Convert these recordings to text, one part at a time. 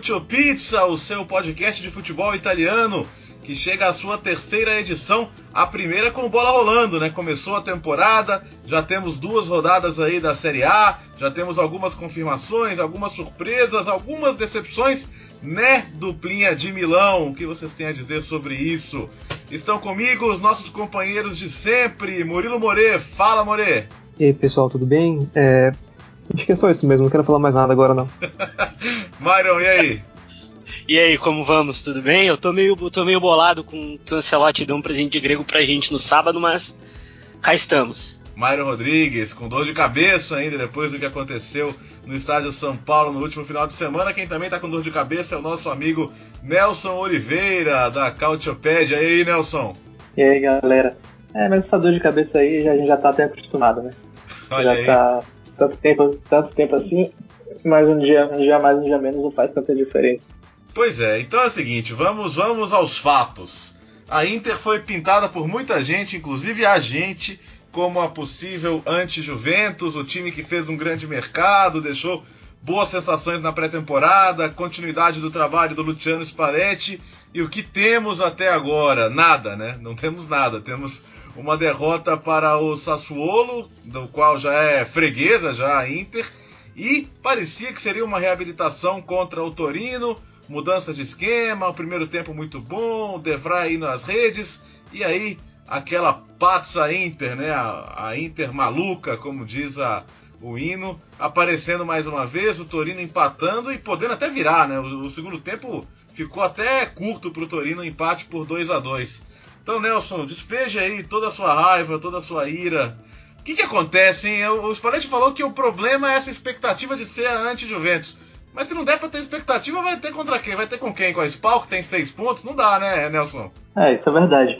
Do Cautio Pizza, o seu podcast de futebol italiano, que chega à sua terceira edição, a primeira com bola rolando, né? Começou a temporada, já temos duas rodadas aí da Série A, já temos algumas confirmações, algumas surpresas, algumas decepções, né? Duplinha de Milão, o que vocês têm a dizer sobre isso? Estão comigo os nossos companheiros de sempre, Murilo More, fala More! E aí pessoal, tudo bem? É, Acho que é só isso mesmo, não quero falar mais nada agora não. Myron, e aí? E aí, como vamos? Tudo bem? Eu tô meio, tô meio bolado com que o Ancelotti deu um presente de grego pra gente no sábado, mas cá estamos. Myron Rodrigues, com dor de cabeça ainda depois do que aconteceu no estádio São Paulo no último final de semana. Quem também tá com dor de cabeça é o nosso amigo Nelson Oliveira, da Cautiopédia. E aí, Nelson? E aí, galera? É, mas essa dor de cabeça aí a gente já tá até acostumado, né? Olha já aí. tá tanto tempo, tanto tempo assim, mas um dia, um dia mais, um dia menos não faz tanta diferença. Pois é, então é o seguinte, vamos, vamos aos fatos. A Inter foi pintada por muita gente, inclusive a gente, como a possível anti-Juventus, o time que fez um grande mercado, deixou boas sensações na pré-temporada, continuidade do trabalho do Luciano Spalletti. E o que temos até agora? Nada, né? Não temos nada. Temos uma derrota para o Sassuolo, do qual já é freguesa já Inter, e parecia que seria uma reabilitação contra o Torino, mudança de esquema, o primeiro tempo muito bom, o Devray aí nas redes, e aí aquela Pazza Inter, né? A, a Inter maluca, como diz a, o hino, aparecendo mais uma vez, o Torino empatando e podendo até virar, né? O, o segundo tempo ficou até curto para o Torino, empate por 2 a 2 então, Nelson, despeje aí toda a sua raiva, toda a sua ira. O que, que acontece, hein? O Spalletti falou que o problema é essa expectativa de ser a anti-Juventus. Mas se não der pra ter expectativa, vai ter contra quem? Vai ter com quem? Com a Spal, que tem seis pontos? Não dá, né, Nelson? É, isso é verdade.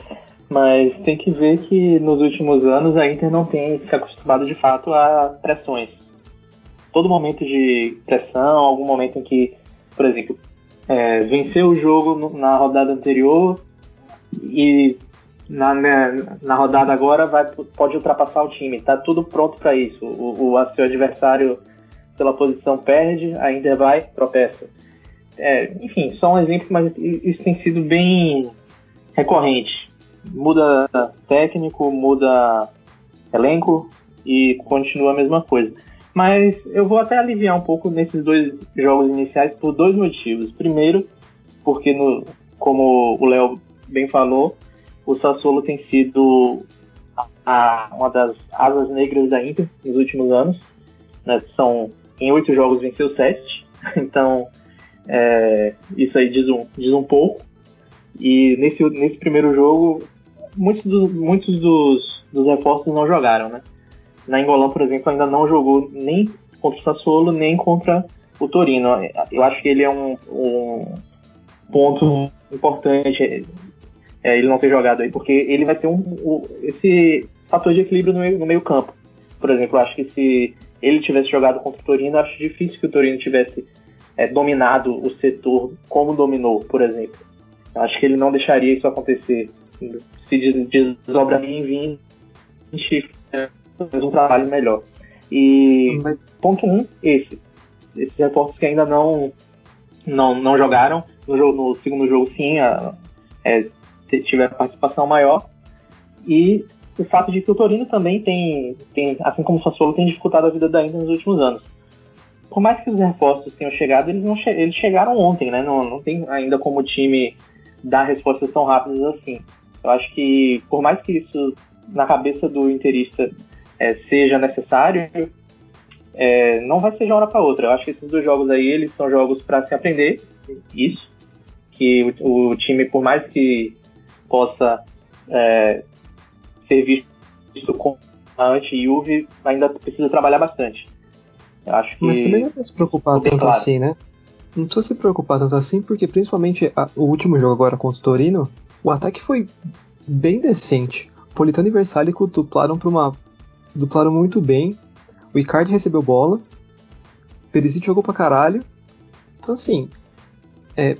Mas tem que ver que nos últimos anos a Inter não tem se acostumado de fato a pressões. Todo momento de pressão, algum momento em que, por exemplo, é, venceu o jogo na rodada anterior e na, na, na, rodada agora vai, pode ultrapassar o time. Tá tudo pronto para isso. O, o seu adversário pela posição perde, ainda vai, tropeça. É, enfim, só um exemplo, mas isso tem sido bem recorrente. Muda técnico, muda elenco e continua a mesma coisa. Mas eu vou até aliviar um pouco nesses dois jogos iniciais por dois motivos. Primeiro, porque no, como o Léo bem falou, o Sassuolo tem sido a, uma das asas negras da Inter nos últimos anos. Né? São em oito jogos venceu sete, então é, isso aí diz um, diz um pouco. E nesse, nesse primeiro jogo, muitos, do, muitos dos, dos reforços não jogaram, né? Na Engolão, por exemplo, ainda não jogou nem contra o Sassuolo, nem contra o Torino. Eu acho que ele é um, um ponto importante é, ele não ter jogado aí, porque ele vai ter um, um esse fator de equilíbrio no meio, no meio campo. Por exemplo, eu acho que se ele tivesse jogado contra o Torino, eu acho difícil que o Torino tivesse é, dominado o setor como dominou, por exemplo. Acho que ele não deixaria isso acontecer. Se desdobraria em 20 faz um trabalho melhor. E Mas... ponto um, esse. Esses reforços que ainda não, não, não jogaram. No, jogo, no segundo jogo, sim, a, é, tiver participação maior. E o fato de que o Torino também tem, tem assim como o Sassuolo, tem dificultado a vida da Inter nos últimos anos. Por mais que os reforços tenham chegado, eles, não che eles chegaram ontem, né? Não, não tem ainda como o time dar respostas tão rápidas assim. Eu acho que, por mais que isso na cabeça do interista é, seja necessário, é, não vai ser de uma hora para outra. Eu acho que esses dois jogos aí, eles são jogos para se aprender isso, que o, o, time, por mais que possa é, ser visto como anti-Juve ainda precisa trabalhar bastante. Eu acho que. Mas também não precisa se preocupar tanto claro. assim, né? Não precisa se preocupar tanto assim, porque principalmente a- o último jogo agora contra o Torino, o ataque foi bem decente. Politano e Versálico duplaram para uma. duplaram muito bem. O Icardi recebeu bola. Perisic jogou pra caralho. Então assim. É.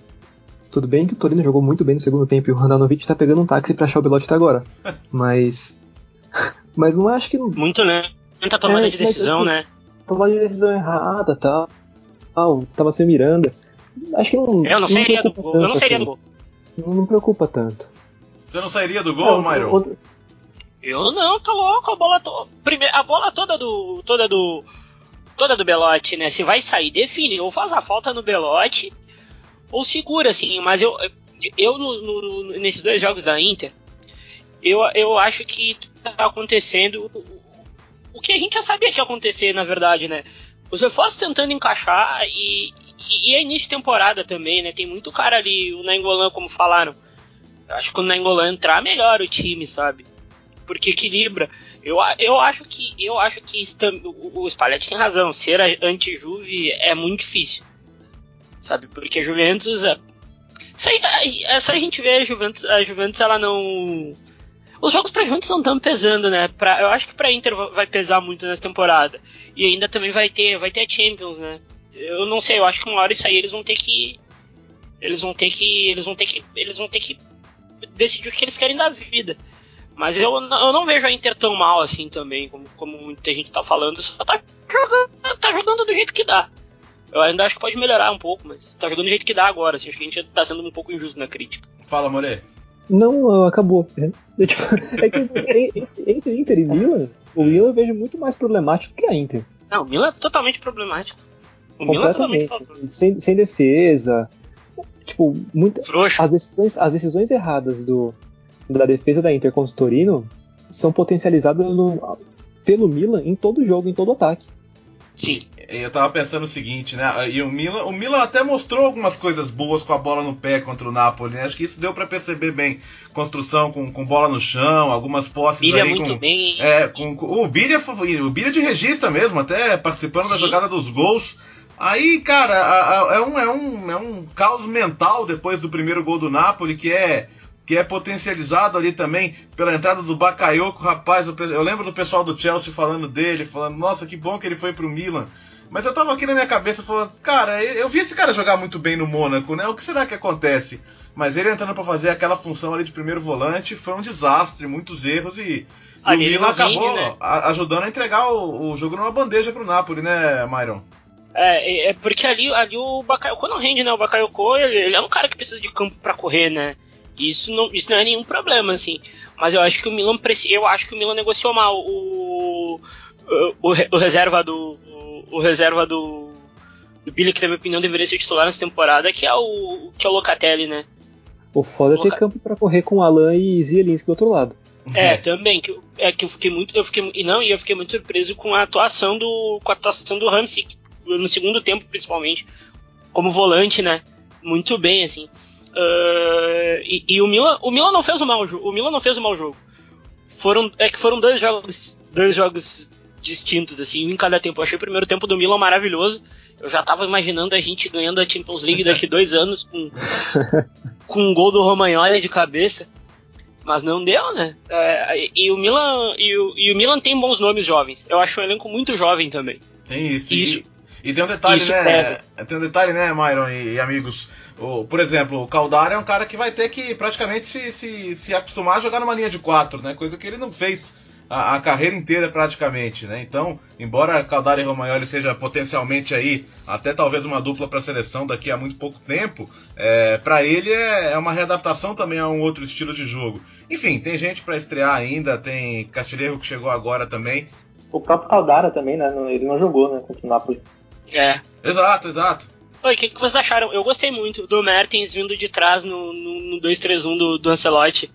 Tudo bem que o Torino jogou muito bem no segundo tempo e o Handanovic tá pegando um táxi pra achar o Belotti até agora. Mas. Mas não acho que Muito lenta a tomada É, de mas decisão, assim, né? tomar de decisão errada tal. tal, tava sem Miranda. Acho que não. Eu não sairia do preocupa gol. Eu não tanto, sairia do assim. gol. Não, não preocupa tanto. Você não sairia do gol, Não, Myron? o- Eu não, tá louco, a bola to... Primeiro, a bola toda do toda do toda do Belotti, né? Se vai sair, define, ou faz a falta no Belotti ou segura assim, mas eu eu no- no- nesses dois jogos da Inter, eu, eu acho que tá acontecendo o- que a gente já sabia que ia acontecer, na verdade, né? Os reforços tentando encaixar e, e, e é início de temporada também, né? Tem muito cara ali, o Nainggolan, como falaram. Eu acho que o Nainggolan entrar, melhora o time, sabe? porque equilibra. Eu, eu acho que eu acho que o, o Spalletti tem razão. Ser anti-Juve é muito difícil, sabe? Porque a Juventus é, aí, é só a gente ver a Juventus, a Juventus ela não os jogos pra Juventus não estão pesando, né? Pra, eu acho que pra Inter va- vai pesar muito nessa temporada. E ainda também vai ter, vai ter a Champions, né? Eu não sei, eu acho que uma hora isso aí eles vão ter que eles vão ter que eles vão ter que eles vão ter que decidir o que eles querem da vida. Mas eu, eu não vejo a Inter tão mal assim também, como, como muita gente tá falando. Só tá jogando, tá jogando do jeito que dá. Eu ainda acho que pode melhorar um pouco, mas tá jogando do jeito que dá agora. Assim, acho que a gente tá sendo um pouco injusto na crítica. Fala, More. Não, acabou. É, tipo, é que entre- Inter e Milan, o Milan eu vejo muito mais problemático que a Inter. Não, o Milan é totalmente problemático. O Milan é totalmente problemático. Sem, sem defesa. Tipo, muita, Frouxo. as decisões, as decisões erradas do, da defesa da Inter contra o Torino são potencializadas no- pelo Milan em todo jogo, em todo ataque. Sim. Eu tava pensando o seguinte, né? E o Milan, o Milan até mostrou algumas coisas boas com a bola no pé contra o Napoli, né? Acho que isso deu pra perceber bem. Construção com, com bola no chão, algumas posses Bilha aí muito com, bem. É, com, o Bilha o Bilha de regista mesmo, até participando da Sim. jogada dos gols. Aí, cara, a- a- é um, é, um, é um caos mental depois do primeiro gol do Napoli, que é que é potencializado ali também pela entrada do Bakayoko, rapaz, eu lembro do pessoal do Chelsea falando dele, falando, nossa, que bom que ele foi pro Milan. Mas eu tava aqui na minha cabeça falando, cara, eu vi esse cara jogar muito bem no Mônaco, né? O que será que acontece? Mas ele entrando pra fazer aquela função ali de primeiro volante foi um desastre, muitos erros e, e o Milan acabou né? ajudando a entregar o, o jogo numa bandeja pro Napoli, né, Myron? É, é- porque ali, ali o Bakayoko não rende, né? O Bakayoko, ele, ele é um cara que precisa de campo pra correr, né? Isso não, isso não é nenhum problema, assim. Mas eu acho que o Milan eu acho que o Milan negociou mal o o, o reserva do o, reserva do do Billy que na minha opinião deveria ser titular nessa temporada, que é o que é o Locatelli, né? O foda é ter campo pra correr com Alan e Zielinski do outro lado. É, também que é que eu fiquei muito eu fiquei e não, e eu fiquei muito surpreso com a atuação do com a atuação do Hamsik no segundo tempo principalmente como volante, né? Muito bem assim. Ah, e, e o Milan o Milan não fez um mau jogo. O Milan não fez um mau jogo. Foram é que foram dois jogos dois jogos distintos assim um em cada tempo. Eu achei o primeiro tempo do Milan maravilhoso. Eu já tava imaginando a gente ganhando a Champions League daqui dois anos com com um gol do Romagnoli de cabeça. Mas não deu, né? É, e, o Milan e o, e o Milan tem bons nomes jovens. Eu acho um elenco muito jovem também. Tem isso. Isso. E, e tem um detalhe, Isso né? pesa. Tem um detalhe, né, Myron e, e amigos. O, por exemplo, o Caldara é um cara que vai ter que praticamente se, se, se acostumar a jogar numa linha de quatro, né? Coisa que ele não fez a, a carreira inteira praticamente, né? Então, embora Caldara e Romagnoli seja potencialmente aí até talvez uma dupla para a seleção daqui a muito pouco tempo, é, para ele é, é uma readaptação também a um outro estilo de jogo. Enfim, tem gente para estrear ainda, tem Castilheiro que chegou agora também. O próprio Caldara também, né? não- Ele não jogou, né? Contra o Napoli. É. Exato, exato. Oi, o que, que vocês acharam? Eu gostei muito do Mertens vindo de trás no, no, no 2-3-1 do, do Ancelotti.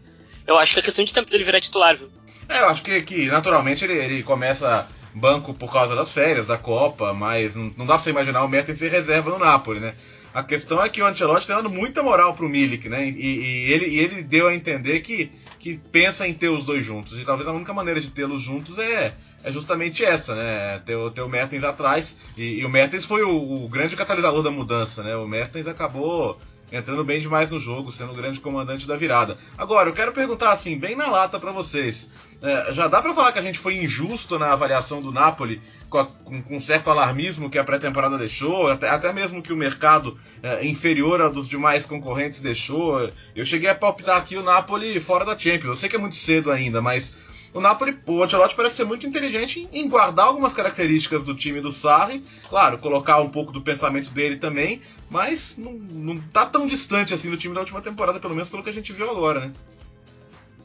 Eu acho que é questão de tempo dele virar titular, viu? É, eu acho que, que naturalmente ele, ele começa banco por causa das férias, da Copa, mas não, não dá pra você imaginar o Mertens ser reserva no Napoli, né? A questão é que o Ancelotti está dando muita moral pro Milik, né? E, e, ele, e ele deu a entender que, que pensa em ter os dois juntos. E talvez a única maneira de tê-los juntos é, é justamente essa, né? Ter, ter o Mertens atrás. E, e o Mertens foi o, o, grande catalisador da mudança, né? O Mertens acabou entrando bem demais no jogo, sendo o grande comandante da virada. Agora, eu quero perguntar assim, bem na lata para vocês. É, já dá para falar que a gente foi injusto na avaliação do Napoli, com, a, com, com certo alarmismo que a pré-temporada deixou, até, até, mesmo que o mercado é, inferior ao dos demais concorrentes deixou. Eu cheguei a palpitar aqui o Napoli fora da Champions. Eu sei que é muito cedo ainda, mas o Napoli, o Ancelotti parece ser muito inteligente em guardar algumas características do time do Sarri, claro, colocar um pouco do pensamento dele também, mas não, não tá tão distante assim do time da última temporada, pelo menos pelo que a gente viu agora, né?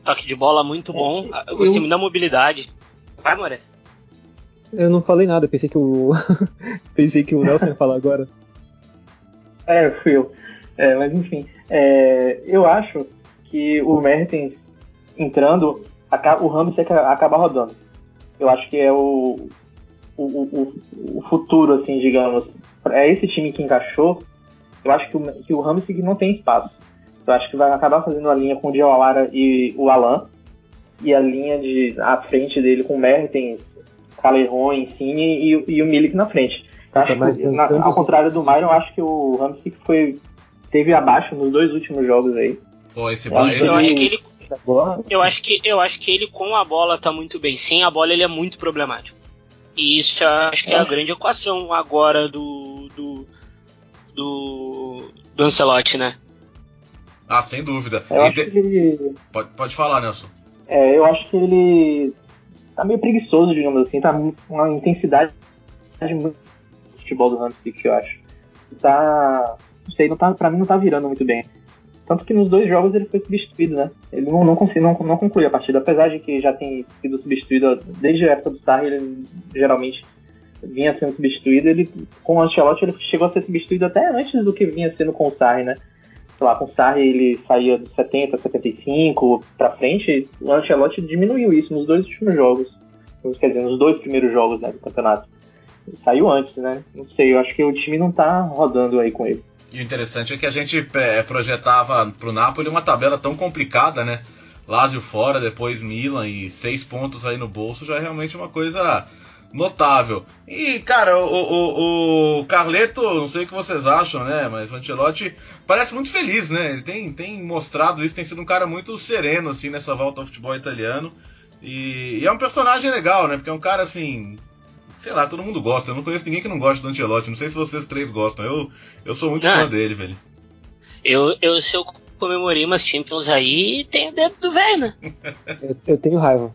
Toque de bola muito bom, eu gostei muito da mobilidade. Vai, Moré. Eu não falei nada, pensei que o. pensei que o Nelson ia falar agora. É, fui eu. É, mas enfim, é, eu acho que o Mertens entrando o Ramos acaba rodando. Eu acho que é o, o, o, o, futuro, assim, digamos. É esse time que encaixou. Eu acho que o, que o não tem espaço. Eu acho que vai acabar fazendo a linha com o Diawara e o Alan. E a linha de à frente dele com o Mertens, Caleron, Insigne e, e o Milik na frente. Eu acho que, na, ao contrário do Myron, eu acho que o Ramos foi teve abaixo nos dois últimos jogos aí. Pô, esse eu, eu acho que ele eu acho que eu acho que ele com a bola tá muito bem. Sem a bola ele é muito problemático. E isso eu acho que é a grande equação agora do do do, do Ancelotti, né? Ah, sem dúvida. Eu acho que ele... pode, pode falar, Nelson. É, eu acho que ele tá meio preguiçoso, digamos assim, tá uma intensidade muito futebol do Hansik, eu acho. Tá, não sei, não tá, pra mim não tá virando muito bem. Tanto que nos dois jogos ele foi substituído, né? Ele não, não, não, não concluiu a partida, apesar de que já tem sido substituído desde a época do Sarri, ele geralmente vinha sendo substituído. Ele, com o Ancelotti, ele chegou a ser substituído até antes do que vinha sendo com o Sarri, né? Sei lá, com o Sarri ele saía dos 70, 75 pra frente, o Ancelotti diminuiu isso nos dois últimos jogos. Quer dizer, nos dois primeiros jogos né, do campeonato. Saiu antes, né? Não sei, eu acho que o time não tá rodando aí com ele. E o interessante é que a gente é, projetava para o Napoli uma tabela tão complicada, né? Lazio fora, depois Milan e seis pontos aí no bolso já é realmente uma coisa notável. E, cara, o, o, o, Carleto, não sei o que vocês acham, né? Mas o Ancelotti parece muito feliz, né? Ele tem, tem mostrado isso, tem sido um cara muito sereno, assim, nessa volta ao futebol italiano. E, e é um personagem legal, né? Porque é um cara, assim, sei lá, todo mundo gosta. Eu não conheço ninguém que não gosta do Ancelotti. Não sei se vocês três gostam. Eu, eu sou muito ah, fã dele, velho. Eu, eu, se eu comemorei umas Champions aí, tenho dedo do velho, né? eu, eu, tenho raiva.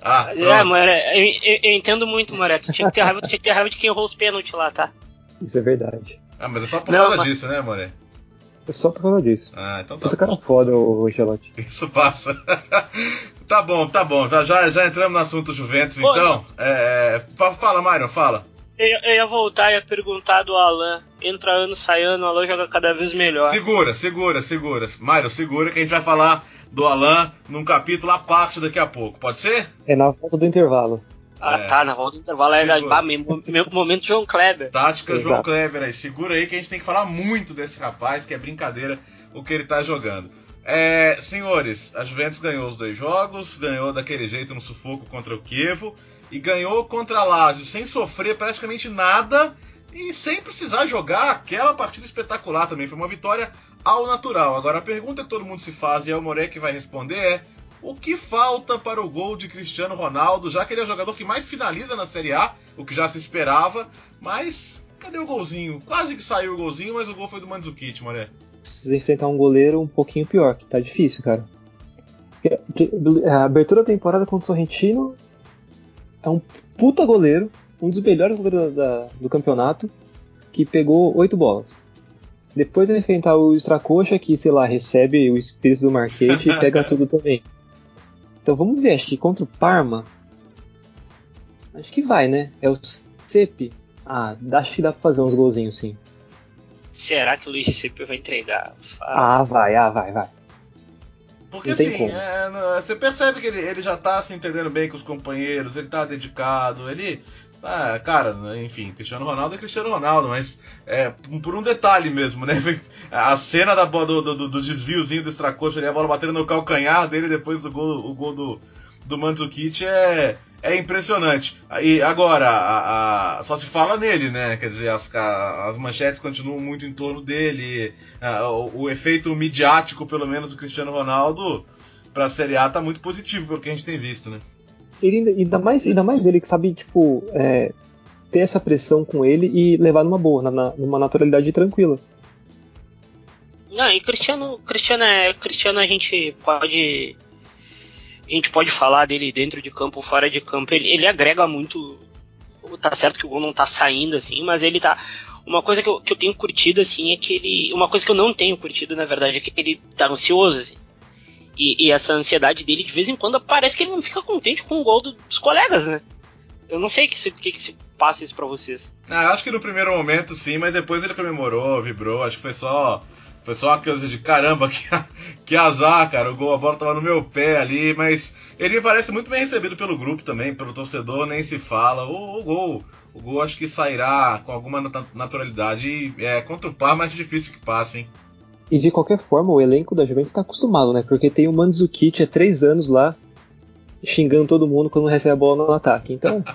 Ah, é, eu, eu, eu, entendo muito, Moreto. Tinha que ter raiva, tinha que ter raiva de quem errou os pênaltis lá, tá? Isso é verdade. Ah, mas é só por não, causa mas... disso, né, Moré? É só por causa disso. Ah, então tá. Puta cara foda o Ancelotti. Isso passa. Tá bom, tá bom. Já, já, já entramos no assunto Juventus, Pô, então. É, é fala, Mário, fala. Eu, eu, ia voltar e ia perguntar do Alan. Entra ano, sai ano, o Alan joga cada vez melhor. Segura, segura, segura. Mário, segura que a gente vai falar do Alan num capítulo à parte daqui a pouco. Pode ser? É na volta do intervalo. Ah, é. tá, na volta do intervalo é ah, meu, meu momento João Kleber. Tática Exato. João Kleber aí. Segura aí que a gente tem que falar muito desse rapaz, que é brincadeira o que ele tá jogando. É, senhores, a Juventus ganhou os dois jogos, ganhou daquele jeito no sufoco contra o Kievo e ganhou contra a Lazio sem sofrer praticamente nada e sem precisar jogar aquela partida espetacular também. Foi uma vitória ao natural. Agora a pergunta que todo mundo se faz e é o Moré que vai responder é: o que falta para o gol de Cristiano Ronaldo, já que ele é o jogador que mais finaliza na Série A, o que já se esperava, mas cadê o golzinho? Quase que saiu o golzinho, mas o gol foi do Mandzukic, Moré precisa enfrentar um goleiro um pouquinho pior, que tá difícil, cara. A abertura da temporada contra o Sorrentino é um puta goleiro, um dos melhores goleiros da, do campeonato, que pegou oito bolas. Depois vai enfrentar o Stracocha, que, sei lá, recebe o espírito do Marquete e pega tudo também. Então vamos ver, acho que contra o Parma. Acho que vai, né? É o Cepe. Ah, acho que dá pra fazer uns golzinhos sim. Será que o Luiz Cipe vai entregar? Fala. Ah, vai, ah, vai, vai. Porque assim, é, você percebe que ele, ele já tá se entendendo bem com os companheiros, ele tá dedicado, ele Ah, cara, enfim, Cristiano Ronaldo é Cristiano Ronaldo, mas é, por um detalhe mesmo, né? A cena da, do, do, do desviozinho do extracoxa ali, a bola batendo no calcanhar dele depois do gol, o gol do, do Mandzukic é, é impressionante. E agora, a, a, só se fala nele, né? Quer dizer, as, as manchetes continuam muito em torno dele. A, o, o, efeito midiático, pelo menos, do Cristiano Ronaldo para a Série A tá muito positivo, pelo que a gente tem visto, né? Ele, ainda, mais, ainda mais ele que sabe, tipo, é, ter essa pressão com ele e levar numa boa, na, numa naturalidade tranquila. Não, e Cristiano, Cristiano é. Cristiano a gente pode. A gente pode falar dele dentro de campo, fora de campo. Ele, ele agrega muito. Tá certo que o gol não tá saindo, assim, mas ele tá. Uma coisa que eu, que eu tenho curtido, assim, é que ele. Uma coisa que eu não tenho curtido, na verdade, é que ele tá ansioso, assim. E, e, essa ansiedade dele, de vez em quando, parece que ele não fica contente com o gol dos colegas, né? Eu não sei o que, se, que, que se passa isso pra vocês. Ah, acho que no primeiro momento sim, mas depois ele comemorou, vibrou. Acho que foi só. Foi só uma coisa de caramba, que, que azar, cara. O gol, a bola tava no meu pé ali, mas ele me parece muito bem recebido pelo grupo também, pelo torcedor, nem se fala. O, o gol, o gol acho que sairá com alguma naturalidade. E é contra o par mais difícil que passa, hein? E de qualquer forma, o elenco da Juventus está acostumado, né? Porque tem o Mandzukic há três anos lá, xingando todo mundo quando recebe a bola no ataque. Então.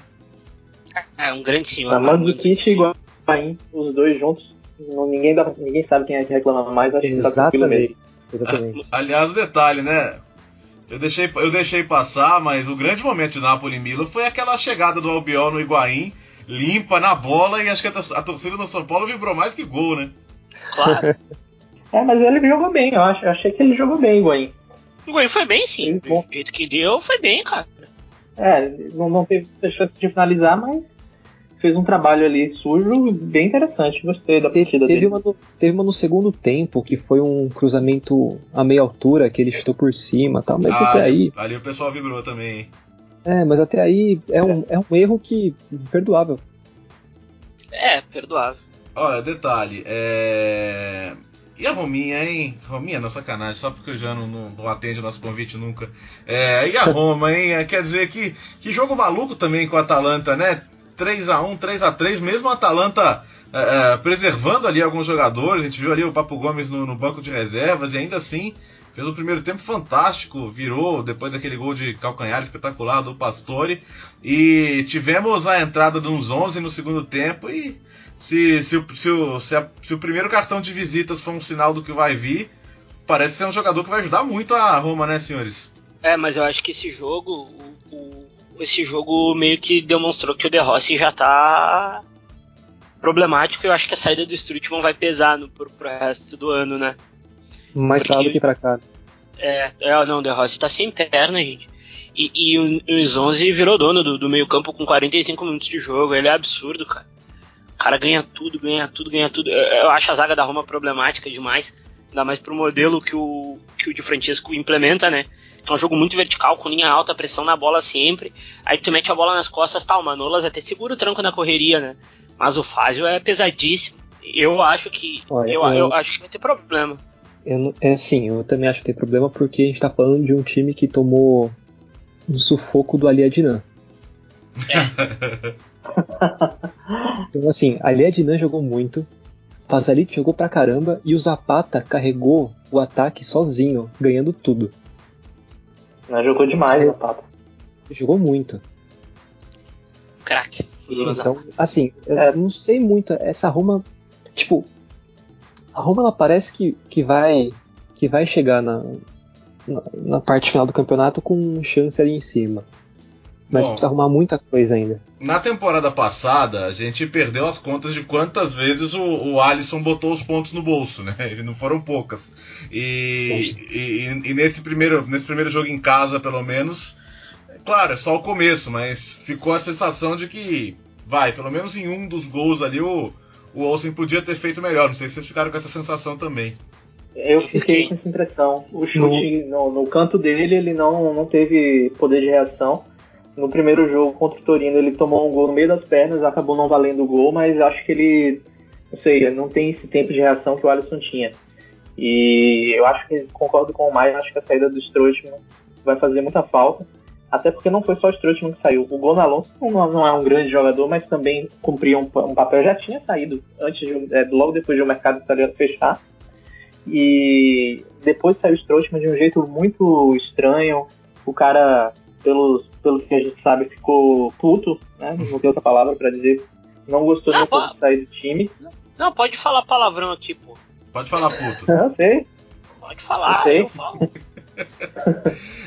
É um grande senhor. A Mandzukic igual a os dois juntos, não, ninguém, dá, ninguém sabe quem é que reclama mais, acho Exatamente. que tá Exatamente. Aliás, o detalhe, né? Eu deixei, eu deixei passar, mas o grande momento de Napoli e Milan foi aquela chegada do Albiol no Higuaín, limpa na bola, e acho que a, torcida do São Paulo vibrou mais que gol, né? Claro. É, mas ele jogou bem, eu acho. Eu achei que ele jogou bem, Higuaín. O Higuaín foi bem, sim. Do jeito que deu, foi bem, cara. É, não, não teve chance de finalizar, mas fez um trabalho ali sujo bem interessante. Gostei da partida teve dele. Uma no, teve uma no segundo tempo, que foi um cruzamento a meia altura, que ele chutou por cima tal, mas ah, até aí... Ali o pessoal vibrou também, hein? É, mas até aí é um, é um erro que... perdoável. É, perdoável. Olha, detalhe, é... E a Rominha, hein? Rominha, não sacanagem, só porque o Jano não, não atende o nosso convite nunca. É, e a Roma, hein? É, quer dizer que, que jogo maluco também com a Atalanta, né? 3 a 1 3 a 3 mesmo a Atalanta é, é, preservando ali alguns jogadores. A gente viu ali o Papo Gomes no, no, banco de reservas e ainda assim fez um primeiro tempo fantástico, virou depois daquele gol de calcanhar espetacular do Pastore. E tivemos a entrada de uns 11 no segundo tempo e se, se, o, se, o, se, a, se o primeiro cartão de visitas for um sinal do que vai vir, parece ser um jogador que vai ajudar muito a Roma, né, senhores? É, mas eu acho que esse jogo, o, o, esse jogo meio que demonstrou que o De Rossi já tá problemático. Eu acho que a saída do Strutman vai pesar no, pro, pro resto do ano, né? Mais Porque, do que pra cá. É, é não, o De Rossi tá sem perna, gente. E, e o, o 11 virou dono do, do meio campo com 45 minutos de jogo. Ele é absurdo, cara. O cara ganha tudo, ganha tudo, ganha tudo. Eu acho a zaga da Roma problemática demais. Ainda mais pro modelo que o, que o Di Francesco implementa, né? Que é um jogo muito vertical, com linha alta, pressão na bola sempre. Aí tu mete a bola nas costas, tal. Tá, o Manolas até segura o tranco na correria, né? Mas o Fázio é pesadíssimo. Eu acho que. Olha, eu, eu, eu, acho que vai ter problema. Eu, é sim, eu também acho que tem problema porque a gente tá falando de um time que tomou um sufoco do Ali Adnan. É. então, assim, a Liadnan jogou muito, Pazalit jogou pra caramba e o Zapata carregou o ataque sozinho, ganhando tudo. Mas jogou demais o Zapata. Jogou muito. Crack. Então, assim, eu é. não sei muito. Essa Roma, tipo, a Roma ela parece que, que vai que vai chegar na, na, na parte final do campeonato com chance ali em cima. Mas Bom, precisa arrumar muita coisa ainda. Na temporada passada, a gente perdeu as contas de quantas vezes o, o Alisson botou os pontos no bolso, né? E não foram poucas. E, e, e, nesse, primeiro, nesse primeiro jogo em casa, pelo menos, claro, é só o começo, mas ficou a sensação de que, vai, pelo menos em um dos gols ali, o, o Olsen podia ter feito melhor. Não sei se vocês ficaram com essa sensação também. Eu fiquei com essa impressão. O chute no, no, no canto dele, ele não, não teve poder de reação no primeiro jogo contra o Torino ele tomou um gol no meio das pernas, acabou não valendo o gol, mas acho que ele, não sei, não tem esse tempo de reação que o Alisson tinha. E eu acho que concordo com o Maia, acho que a saída do Strootman vai fazer muita falta. Até porque não foi só o Strootman que saiu. O Gonalon não, não é um grande jogador, mas também cumpria um, um papel. Já tinha saído antes de, é, logo depois de o mercado italiano fechar. E depois saiu o Strootman de um jeito muito estranho. O cara, pelos, pelo que a gente sabe, ficou puto, né? Não tem outra palavra para dizer. Não gostou Não, pô. de sair do time. Não, pode falar palavrão aqui, pô. Pode falar puto. Eu sei. Pode falar, sei. eu falo.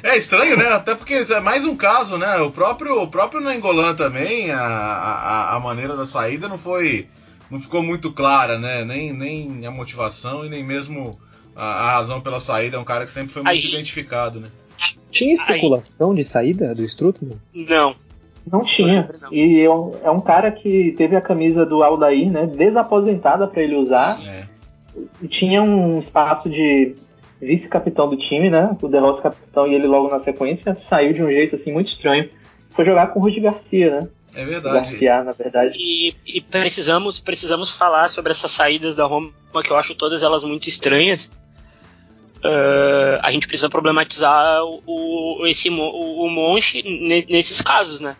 É estranho, né? Até porque é mais um caso, né? O próprio, o próprio Nangolan também, a, a, a maneira da saída não foi. não ficou muito clara, né? Nem, nem a motivação e nem mesmo a, a razão pela saída. É um cara que sempre foi muito Aí- identificado, né? Tinha especulação de saída do Strutman? Não. Não tinha. Não. E é um, é um cara que teve a camisa do Aldair, né? Desaposentada para ele usar. É. E tinha um espaço de vice-capitão do time, né? O De Rossi capitão e ele logo na sequência saiu de um jeito assim muito estranho. Foi jogar com o Rudi Garcia, né? É verdade. Garcia, na verdade. E, e precisamos, precisamos falar sobre essas saídas da Roma, que eu acho todas elas muito estranhas. Ah, a gente precisa problematizar o, o- esse, o, o nesses casos, né?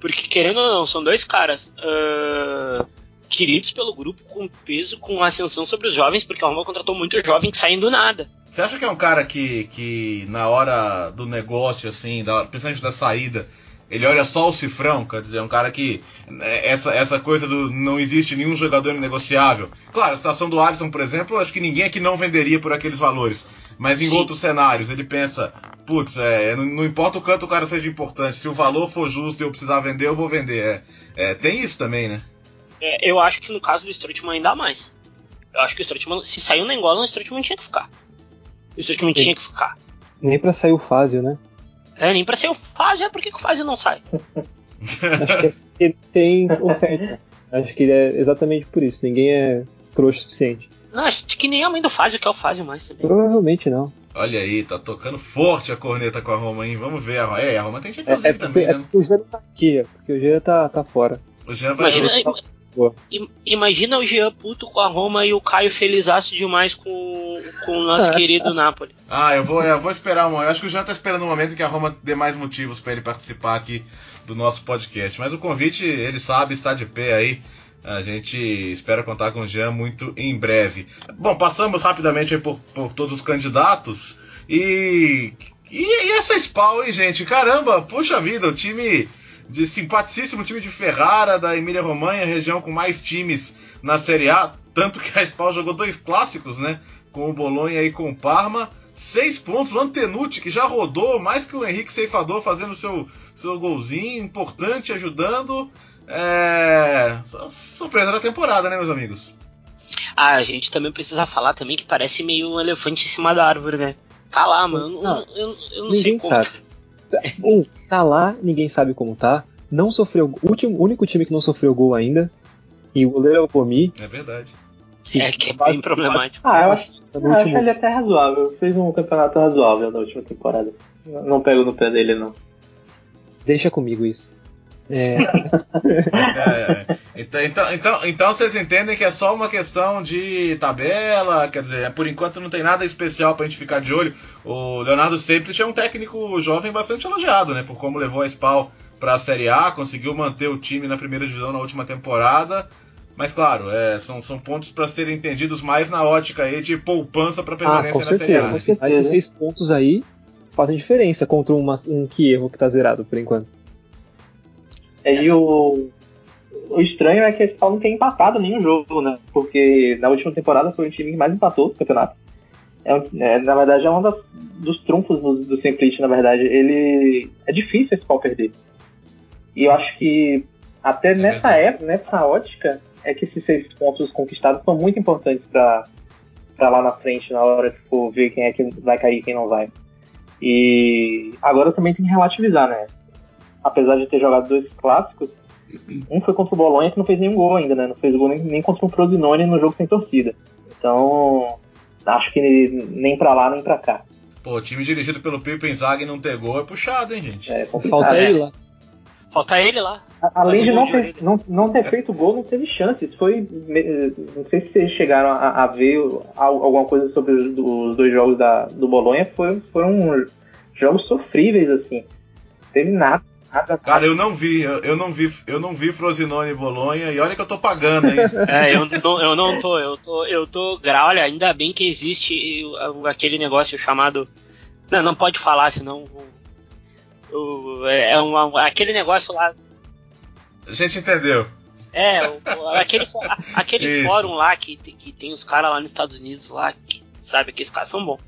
Porque, querendo ou não, são dois caras ah, queridos pelo grupo, com peso, com ascensão sobre os jovens, porque a Roma contratou muito jovem que nada. Você acha que é um cara que, que na hora do negócio, assim, da, principalmente da saída, ele olha só o cifrão? Quer dizer, é um cara que. é, Essa, essa coisa do não existe nenhum jogador negociável. Claro, a situação do Alisson, por exemplo, acho que ninguém aqui não venderia por aqueles valores. Mas em Sim. outros cenários, ele pensa, putz, é, não, não importa o quanto o cara seja importante, se o valor for justo e eu precisar vender, eu vou vender. É, é, tem isso também, né? É, eu acho que no caso do Strootman ainda mais. Eu acho que o Strootman, se saiu na Angola, o Strootman tinha que ficar. O Strootman tinha que ficar. Nem pra sair o Fázio, né? É, nem pra ser o Fazio, é por que que o Fazio não sai? Acho que é porque tem oferta. Acho que é exatamente por isso. Ninguém é trouxa o suficiente. Não, acho que nem a mãe do Fazio quer o Fazio mais também. Provavelmente não. Olha aí, tá tocando forte a corneta com a Roma, hein? Vamos ver. a Roma- É, a Roma tem É, Champions é porque, também, é né? porque o Jean não tá aqui, é porque o Jean tá, tá fora. O Jean vai. Imagina, imagina o Jean puto com a Roma e o Caio felizaço demais com, com o nosso Ah. querido Napoli. Ah, eu vou, eu vou esperar um momento. Eu acho que o Jean tá esperando um momento em que a Roma dê mais motivos pra ele participar aqui do nosso podcast. Mas o convite, ele sabe, está de pé aí. A gente espera contar com o Jean muito em breve. Bom, passamos rapidamente aí por, por todos os candidatos. E, e, e essa Spawn, hein, gente? Caramba, puxa vida, o time de simpaticíssimo time de Ferrara, da Emília Romanha, região com mais times na Série A. Tanto que a Spawn jogou dois clássicos, né? Com o Bolonha e com o Parma. Seis pontos, o Antenucci, que já rodou mais que o Henrique Ceifador fazendo seu, seu golzinho, importante, ajudando. É. su- Surpresa da temporada, né, meus amigos? Ah, a gente também precisa falar também que parece meio um elefante em cima da árvore, né? Tá lá, mano. Eu, Não, eu, eu não sei como. sabe. Um, tá lá, ninguém sabe como tá. Não sofreu. O último, único time que não sofreu gol ainda. E o goleiro é o Gomi. É verdade. É que é bem problemático. Ah, eu acho, No eu acho último- ele até razoável. Fez um campeonato razoável na última temporada. Não pego no pé dele, não. Deixa comigo isso. É, É, então, então, então, então vocês entendem que é só uma questão de tabela, quer dizer, por enquanto não tem nada especial pra gente ficar de olho. O Leonardo Seiplich é um técnico jovem bastante elogiado, né, por como levou a SPAL pra Série A, conseguiu manter o time na primeira divisão na última temporada. Mas claro, é, são, são pontos para serem entendidos mais na ótica aí de poupança para ah, permanência com na Série A. né? Com certeza. Mas esses seis pontos aí fazem diferença contra uma, um Kiev que tá zerado por enquanto. É, E o, o estranho é que esse Paulo não tem empatado nenhum jogo, né? Porque na última temporada foi o time que mais empatou no campeonato. É, é, na verdade, é um das- dos trunfos do, do Simplite, na verdade. Ele. É difícil esse pau perder. E eu acho que até nessa verdade. época, nessa ótica, é que esses seis pontos conquistados são muito importantes pra, pra lá na frente, na hora de for ver quem é que vai cair e quem não vai. E agora também tem que relativizar, né? Apesar de ter jogado dois clássicos, um foi contra o Bolonha que não fez nenhum gol ainda, né? Não fez gol nem, nem contra o Frosinone no jogo sem torcida. Então, acho que nem pra lá nem pra cá. Pô, o time dirigido pelo Pipo Inzaghi não ter gol é puxado, hein, gente? É. Falta é. ele lá. Falta ele lá. A- Além de não de ter, não, não ter feito gol, não teve chances. Foi. Não sei se vocês chegaram a, a ver al- alguma coisa sobre os, os dois jogos da, do Bolonha. Foi, foram jogos sofríveis, assim. Teve nada. Nada Cara, eu não vi, eu, eu não vi, eu não vi Frosinone e Bolonha, e olha que eu tô pagando, hein? É, eu não, eu não tô, eu tô, eu tô. gra- Olha, ainda bem que existe aquele negócio chamado. Não, não pode falar, senão. o- o- é um, aquele negócio lá. A gente entendeu. É, aquele, aquele fórum lá que, tem- que tem os caras lá nos Estados Unidos lá, que sabe que esses caras são bons.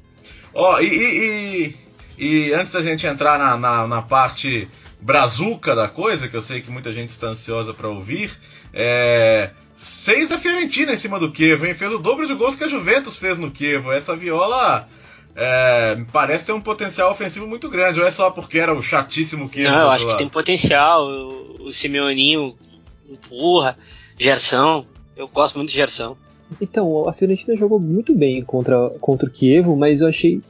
Ó, e, e, e, e antes da gente entrar na, na, na parte brazuca da coisa, que eu sei que muita gente está ansiosa para ouvir, é. Seis da Fiorentina em cima do Chievo, hein? Fez o dobro de gols que a Juventus fez no Chievo. Essa viola é, me parece ter um potencial ofensivo muito grande. Ou é só porque era o chatíssimo Chievo? Não, eu acho que lado? tem potencial. O, o Simeoninho empurra, Gerson. Eu gosto muito de Gerson. Então, a Fiorentina jogou muito bem contra, contra o Kievo, mas eu achei.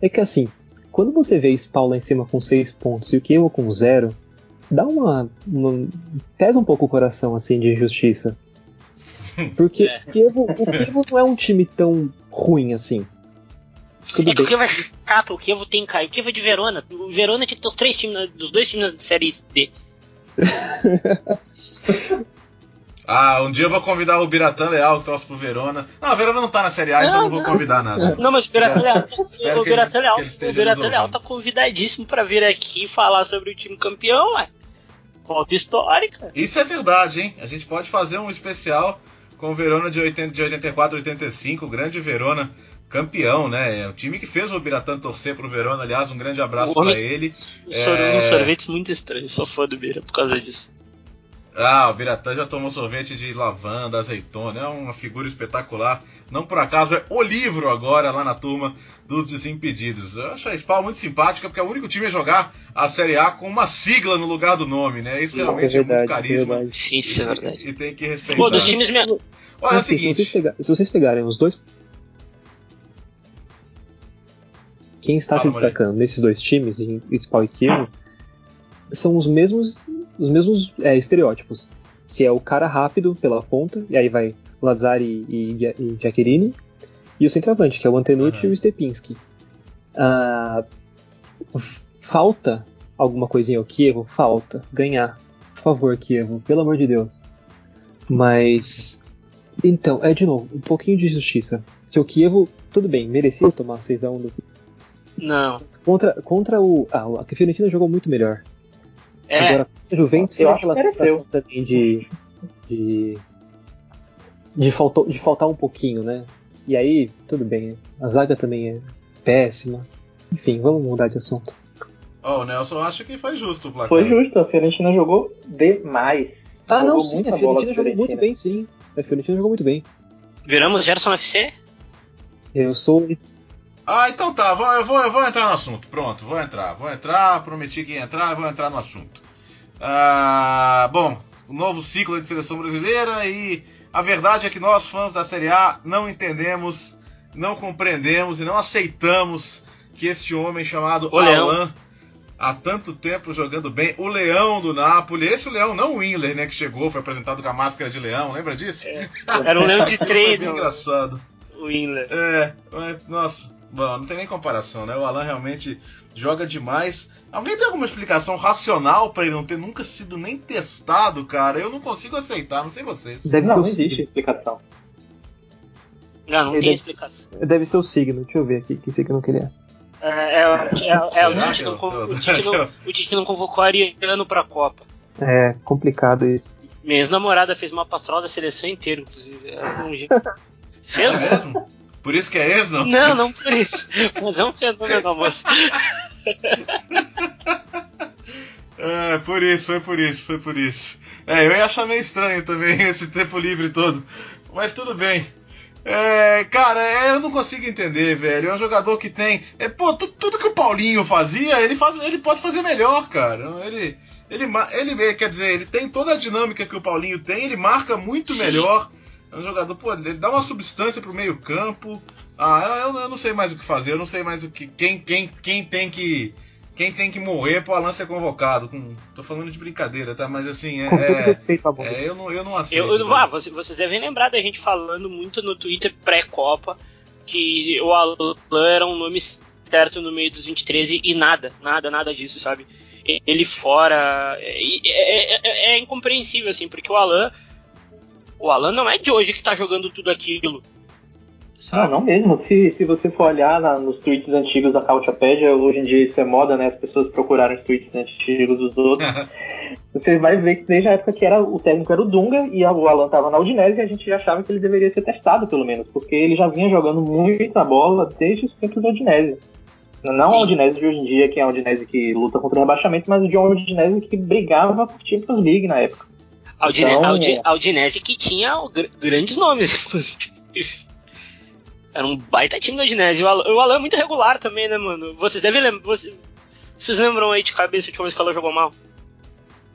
É que assim, quando você vê Spawn lá em cima com 6 pontos e o Kievo com 0, dá uma, uma- pesa um pouco o coração assim de injustiça. Porque É. o, Kievo, o Kievo não é um time tão ruim assim. Tudo É que o. Kievo é chato, o Kievo tem Caio. O Kievo é de Verona. O Verona tinha que ter os três times, dos dois times da série D. Ah, um dia eu vou convidar o Biratã Leal, que torce pro Verona. Não, a Verona não tá na Série A, então Não, não vou não. convidar nada. Não, mas o Biratan Leal, Espero o ele- Leal, o Biratan nos Leal tá convidadíssimo pra vir aqui falar sobre o time campeão, ué. Volta histórica. Isso é verdade, hein? A gente pode fazer um especial com o Verona de, 80, de 84 85, o grande Verona campeão, né? É o time que fez o Biratã torcer pro Verona, aliás, um grande abraço para ele. Um É. Uns sorvetes muito estranhos, sou fã do Bira por causa disso. Ah, o Biratã já tomou sorvete de lavanda, azeitona, é uma figura espetacular. Não por acaso é o livro agora lá na turma dos Desimpedidos. Eu acho a Spawn muito simpática porque é o único time a jogar a Série A com uma sigla no lugar do nome, né? Isso realmente é, muito verdade, é carisma. verdade. Sim, isso é verdade. E, tem que respeitar. Pô, dos times me... Olha, é o Assim, se, vocês seguinte. se vocês pegarem os dois. Quem está Fala, se destacando nesses dois times, em Spawn e Kievo, são os mesmos, os mesmos é, estereótipos. Que é o cara rápido pela ponta, e aí vai Lazari e, e, e Giaccherini, e o centroavante, que é o Antenucci Uhum. e o Stepinski. Ah, falta alguma coisinha ao Kievo? Falta. Ganhar. Por favor, Kievo, pelo amor de Deus. Mas. Então, é de novo, um pouquinho de justiça. Que o Kievo, tudo bem, merecia tomar 6x1 do Não. Contra, contra o. Ah, a Fiorentina jogou muito melhor. É, Agora, a Juventus Eu acho que aquela sensação também de. de. de, faltou, de faltar um pouquinho, né? E aí, tudo bem. A zaga também é péssima. Enfim, vamos mudar de assunto. Ó, o Nelson acha que foi justo o placar. Foi justo, a Fiorentina jogou demais. Ah, não, Jogou sim, muita a Fiorentina jogou muito bem, sim. A Fiorentina jogou muito bem. viramos Gerson FC? Eu sou. Ah, então tá, vou- eu vou, eu vou entrar no assunto. Pronto, vou entrar. Vou entrar, prometi que ia entrar, vou entrar no assunto. Ah, bom, o novo ciclo de seleção brasileira e a verdade é que nós, fãs da Série A, não entendemos, não compreendemos e não aceitamos que este homem chamado O Leão. Alan, há tanto tempo jogando bem, o leão do Napoli, esse leão, não o Willer, né, que chegou, foi apresentado com a máscara de leão, lembra disso? Era um leão de bem treino, engraçado. o Inler. É, é, nossa, bom, não tem nem comparação, né? O Alan realmente joga demais. Alguém tem alguma explicação racional pra ele não ter nunca sido nem testado, cara? Eu não consigo aceitar, não sei vocês. Deve Não, ser não o existe signo. explicação. Não, não Ele tem é- explicação. Deve ser o signo. Deixa eu ver aqui que signo que ele é. É, é, é, é, o, Será Tite que não, o, Tite não, o Tite não convocou Ariano pra Copa. É complicado isso. Minha ex-namorada fez uma pastoral da seleção inteira, inclusive. É um jeito. É Fez? mesmo? Por isso que é ex, não? Não, não por isso. Mas é um fenômeno, moça. É, por isso, foi por isso, foi por isso. É, eu ia achar meio estranho também esse tempo livre todo. Mas tudo bem. É, cara, é, eu não consigo entender, velho. É um jogador que tem. É, pô, tu- tudo que o Paulinho fazia, ele, faz, ele pode fazer melhor, cara. Ele, ele, ele, quer dizer, ele tem toda a dinâmica que o Paulinho tem, ele marca muito Sim. melhor. É um jogador, pô, ele dá uma substância pro meio-campo. Ah, eu, eu não sei mais o que fazer, eu não sei mais o que. Quem, quem, quem tem que. Quem tem que morrer pro Alan ser convocado. Com, tô falando de brincadeira, tá? Mas assim, é. Com todo é- respeito à bola. é, eu, não, eu não aceito. Eu, eu, ah, vocês, vocês devem lembrar da gente falando muito no Twitter pré-Copa que o Alan era um nome certo no meio dos 23 e, e nada, nada, nada disso, sabe? ele fora. É, é, é, é, incompreensível, assim, porque o Alan. O Alan não é de hoje que tá jogando tudo aquilo. Não, não mesmo. Se, se você for olhar na, nos tweets antigos da Cautiapédia, hoje em dia isso é moda, né? As pessoas procurarem os tweets antigos dos outros. você vai ver que desde a época que era, o técnico era o Dunga e o Alan estava na Udinese e a gente já achava que ele deveria ser testado, pelo menos, porque ele já vinha jogando muita bola desde os tempos da Udinese. Não a Udinese de hoje em dia, que é a Udinese que luta contra o rebaixamento, mas de uma Udinese que brigava por Champions League na época. A Udinese, então, a Udinese que tinha grandes nomes, inclusive. Era um baita time da Udinese. O Alan, o Alan é muito regular também, né, mano? Vocês devem lembrar. Vocês, vocês lembram aí de cabeça a última vez que o Alan jogou mal?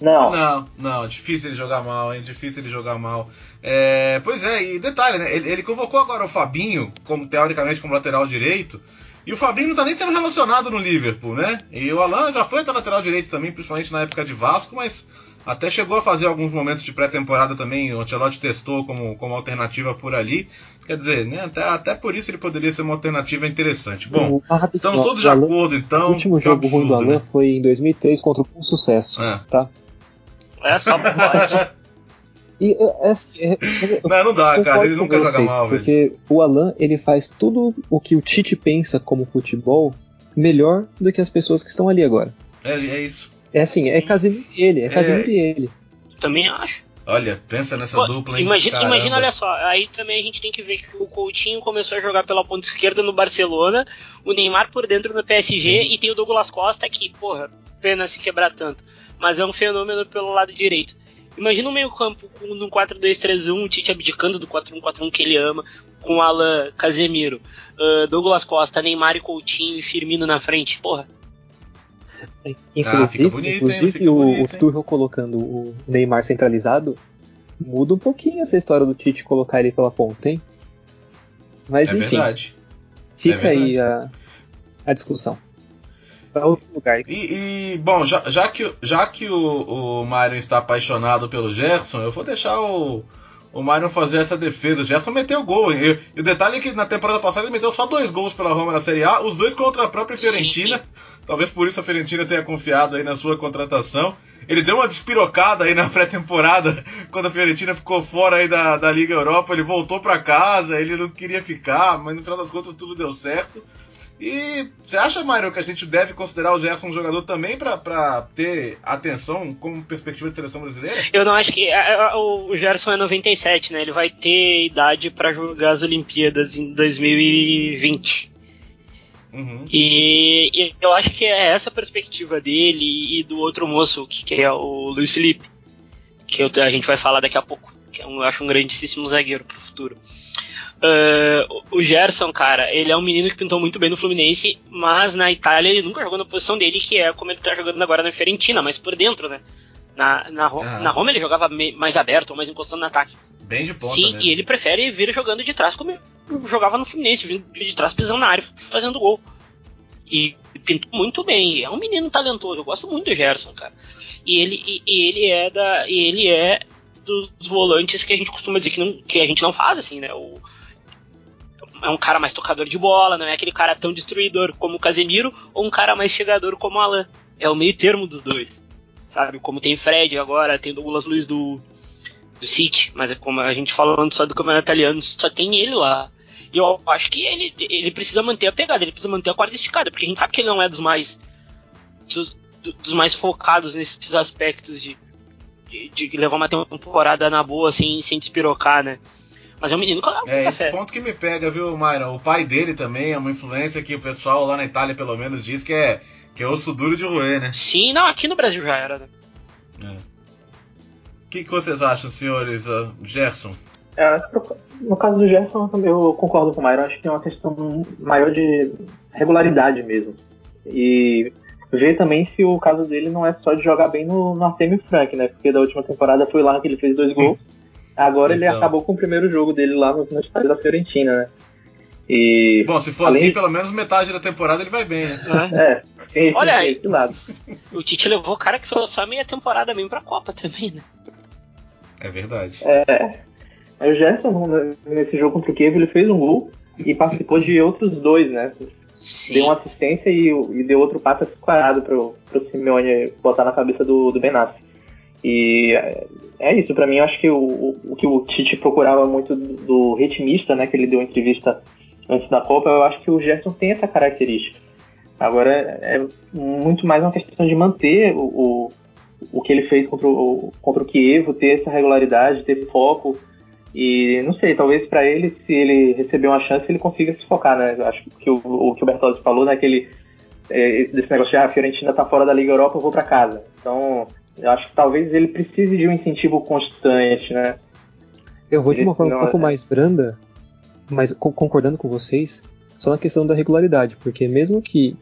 Não. Não, não, difícil ele jogar mal, hein? Difícil ele jogar mal. É, pois é, e detalhe, né? Ele, ele, convocou agora o Fabinho, como teoricamente como lateral direito. E o Fabinho não tá nem sendo relacionado no Liverpool, né? E o Alan já foi até lateral direito também, principalmente na época de Vasco, mas até chegou a fazer alguns momentos de pré-temporada também. O Ancelotti testou como, como alternativa por ali. Quer dizer, né, até, até por isso ele poderia ser uma alternativa interessante. Bom, estamos todos de acordo então. O último jogo absurdo, ruim do Alan né? foi em 2003 contra o Sucesso, é. tá? É só pode. E, é, é, assim, é, não, não dá, cara. Ele nunca vocês, joga mal, Porque velho. o Alan, ele faz tudo o que o Tite pensa como futebol melhor do que as pessoas que estão ali agora. É, é isso. É assim, é Casimiro e ele, é Casimiro e ele. Também acho. Olha, pensa nessa Pô, dupla, hein? Imagina, imagina, olha só, aí também a gente tem que ver que o Coutinho começou a jogar pela ponta esquerda no Barcelona, o Neymar por dentro no PSG Sim. e tem o Douglas Costa que, porra, pena se quebrar tanto. Mas é um fenômeno pelo lado direito. Imagina um meio-campo no 4-2-3-1, o Tite abdicando do 4-1-4-1 que ele ama, com Alan Casemiro, uh, Douglas Costa, Neymar e Coutinho e Firmino na frente. Porra, Inclusive, ah, bonito, inclusive o, bonito, o Tuchel colocando o Neymar centralizado muda um pouquinho essa história do Tite colocar ele pela ponta, hein? Mas é enfim, verdade. fica é aí a, a discussão. Outro lugar. E, e, bom, já, já que, já que o, o Mário está apaixonado pelo Gerson, eu vou deixar o, o Mário fazer essa defesa. O Gerson meteu gol. E, e, o detalhe é que na temporada passada ele meteu só dois gols pela Roma na Série A, os dois contra a própria Fiorentina. Sim. Talvez por isso a Fiorentina tenha confiado aí na sua contratação. Ele deu uma despirocada aí na pré-temporada, quando a Fiorentina ficou fora aí da, da Liga Europa. Ele voltou para casa, ele não queria ficar, mas no final das contas tudo deu certo. E você acha, Mário, que a gente deve considerar o Gerson um jogador também para ter atenção como perspectiva de seleção brasileira? Eu não acho que. A, a, o Gerson é 97, né? Ele vai ter idade para jogar as Olimpíadas em 2020. Uhum. E, e, eu acho que é essa perspectiva dele e do outro moço, que, que é o Luiz Felipe, que eu, a gente vai falar daqui a pouco, que é um, eu acho um grandíssimo zagueiro pro futuro. Uh, o Gerson, cara, ele é um menino que pintou muito bem no Fluminense, mas na Itália ele nunca jogou na posição dele, que é como ele tá jogando agora na Fiorentina, mas por dentro, né? Na, na, ah. na Roma ele jogava mais aberto, mais encostando no ataque. Bem de ponta Sim, mesmo. e ele prefere vir jogando de trás como jogava no Fluminense, vindo de trás pisando na área, fazendo gol. E pintou muito bem. É um menino talentoso. Eu gosto muito do Gerson, cara. E ele, e, e ele é da. Ele é dos volantes que a gente costuma dizer que, não, que a gente não faz, assim, né? O, é um cara mais tocador de bola, não é aquele cara tão destruidor como o Casemiro, ou um cara mais chegador como o Alan. É o meio termo dos dois. Sabe? Como tem Fred agora, tem Douglas Luiz do, do City, mas é como a gente falando só do campeonato italiano, só tem ele lá. E eu acho que ele, ele precisa manter a pegada, ele precisa manter a corda esticada, porque a gente sabe que ele não é dos mais dos, dos mais focados nesses aspectos de, de, de, levar uma temporada na boa sem, sem despirocar, né? Mas é um menino claro. É, esse ponto que me pega, viu, Myron? O pai dele também é uma influência que o pessoal lá na Itália, pelo menos, diz que é, que é osso duro de roer, né? Sim, não, aqui no Brasil já era, né? É. O que, que vocês acham, senhores? Uh, Gerson? É, no caso do Gerson, eu concordo com o Myron. Acho que é uma questão maior de regularidade mesmo. E ver também se o caso dele não é só de jogar bem no, no Artemio Frank, né? Porque da última temporada foi lá que ele fez dois gols. Agora então. ele acabou com o primeiro jogo dele lá no, no estádio da Fiorentina, né? E, Bom, se for assim, de... pelo menos metade da temporada ele vai bem, né? É. Esse, Olha aí, o Tite levou o cara que foi só meia temporada mesmo pra Copa também, né? É verdade. É. O Gerson, nesse jogo contra o Kiev, ele fez um gol e participou de outros dois, né? Sim. deu uma assistência e, e deu outro passo para pro, pro Simeone botar na cabeça do, do Benassi. E é, isso, para mim, eu acho que o, o, que o Tite procurava muito do ritmista, né, que ele deu entrevista antes da Copa, eu acho que o Gerson tem essa característica. Agora é muito mais uma questão de manter o, o, o que ele fez contra o, contra o Kiev, ter essa regularidade, ter foco. E não sei, talvez para ele, se ele receber uma chance, ele consiga se focar, né? Acho que o, o que o Bertozzi falou, né? Que ele, é, desse negócio de ah, a Fiorentina tá fora da Liga Europa, eu vou para casa. Então, eu acho que talvez ele precise de um incentivo constante, né? Eu vou de uma forma um pouco é... mais branda, mas concordando com vocês, só na questão da regularidade, porque mesmo que,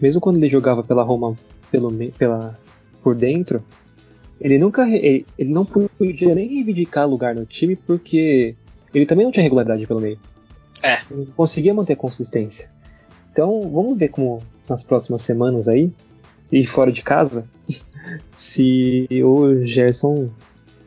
mesmo quando ele jogava pela Roma pelo, pela, por dentro, ele nunca, ele, ele não podia nem reivindicar lugar no time porque ele também não tinha regularidade pelo meio. É. Não conseguia manter consistência. Então, vamos ver como nas próximas semanas aí, e fora de casa, se o Gerson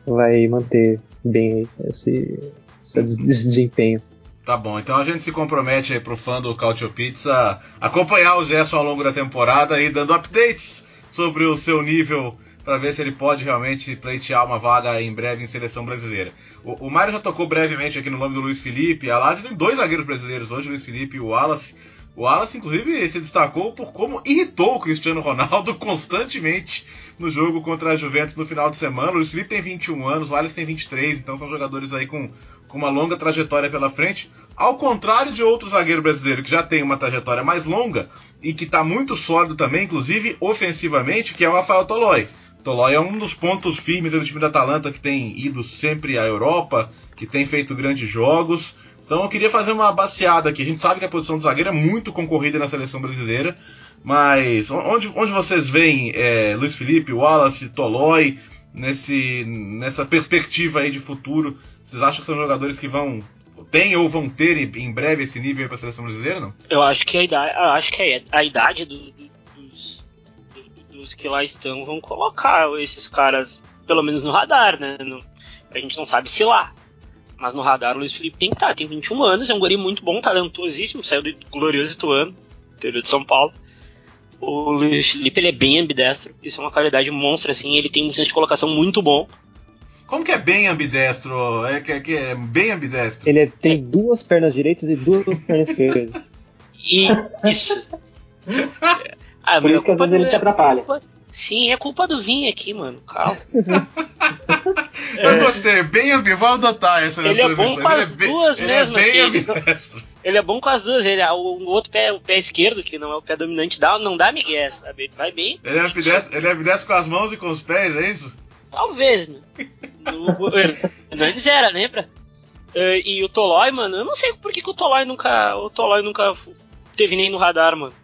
vai manter bem esse, esse desempenho. Tá bom, então a gente se compromete aí pro fã do Cautio Pizza acompanhar o Gerson ao longo da temporada e dando updates sobre o seu nível para ver se ele pode realmente pleitear uma vaga em breve em seleção brasileira. O, o Mário já tocou brevemente aqui no nome do Luiz Felipe. A Lazio tem dois zagueiros brasileiros hoje, o Luiz Felipe e o Wallace. O Wallace, inclusive, se destacou por como irritou o Cristiano Ronaldo constantemente no jogo contra a Juventus no final de semana. O Luiz Felipe tem 21 anos, o Wallace tem 23, então são jogadores aí com, com uma longa trajetória pela frente. Ao contrário de outro zagueiro brasileiro que já tem uma trajetória mais longa e que está muito sólido também, inclusive ofensivamente, que é o Rafael Toloi. Tolói é um dos pontos firmes do time da Atalanta que tem ido sempre à Europa, que tem feito grandes jogos. Então eu queria fazer uma baseada aqui. A gente sabe que a posição do zagueiro é muito concorrida na seleção brasileira, mas onde, onde vocês veem é, Luiz Felipe, Wallace, Tolói nesse, nessa perspectiva aí de futuro? Vocês acham que são jogadores que vão tem ou vão ter em breve esse nível para a seleção brasileira, não? Eu acho que a idade, acho que a, idade do, do, dos, do, dos que lá estão vão colocar esses caras pelo menos no radar, né? No, a gente não sabe se lá. Mas no radar o Luiz Felipe tem que estar, tem 21 anos, é um guri muito bom, talentosíssimo, saiu do glorioso Ituano, interior de São Paulo. O Luiz Felipe ele é bem ambidestro, isso é uma qualidade monstra, assim, ele tem um senso de colocação muito bom. Como que é bem ambidestro? É que, que é bem ambidestro? Ele é, tem duas pernas direitas e duas pernas esquerdas. E isso. ah, Por isso que às vezes ele se atrapalha. Sim, é culpa do vinho aqui, mano. Calma. Eu gostei, bem ambidestro. Vou adotar essa Ele é bom com as é duas bem, mesmo, ele é assim. Ele, ele, é bom com as duas. Ele, o, o outro pé, o pé esquerdo, que não é o pé dominante, dá, não dá migué, sabe? Ele vai bem. Ele é, ambidestro, ele é ambidestro com as mãos e com os pés, é isso? Talvez, né? o Hernandes era, lembra? Uh, e o Tolói, mano, eu não sei por que, que o Tolói nunca. O Tolói nunca teve nem no radar, mano.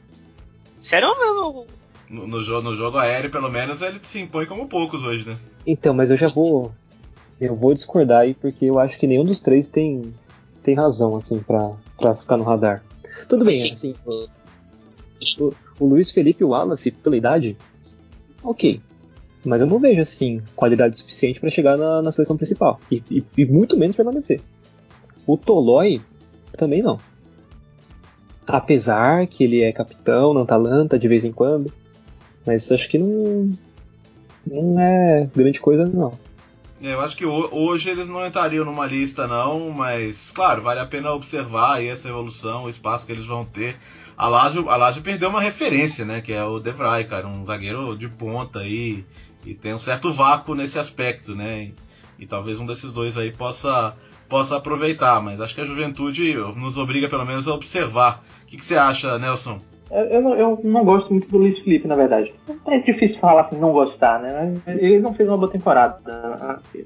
Sério mesmo? No, no, jogo, no jogo aéreo, pelo menos, ele se impõe como poucos hoje, né? Então, mas eu já vou. Eu vou discordar aí, porque eu acho que nenhum dos três tem, tem razão, assim, pra, pra ficar no radar. Tudo bem, Sim. assim. O, o, o Luiz Felipe e o Wallace, pela idade, ok. Mas eu não vejo, assim, qualidade suficiente para chegar na, na, seleção principal. E, e, e, muito menos permanecer. O Tolói também não. Apesar que ele é capitão na Atalanta de vez em quando. Mas acho que não. Não é grande coisa, não. É, eu acho que hoje eles não entrariam numa lista, não, mas, claro, vale a pena observar aí essa evolução, o espaço que eles vão ter. A Lazio, a Lazio perdeu uma referência, né, que é o De Vrij, cara, um zagueiro de ponta aí, e tem um certo vácuo nesse aspecto, né? E, e, talvez um desses dois aí possa, possa aproveitar, mas acho que a juventude nos obriga pelo menos a observar. O que, que você acha, Nelson? Eu não, eu não, gosto muito do Luiz Felipe, na verdade. É difícil falar assim, não gostar, né? Ele não fez uma boa temporada,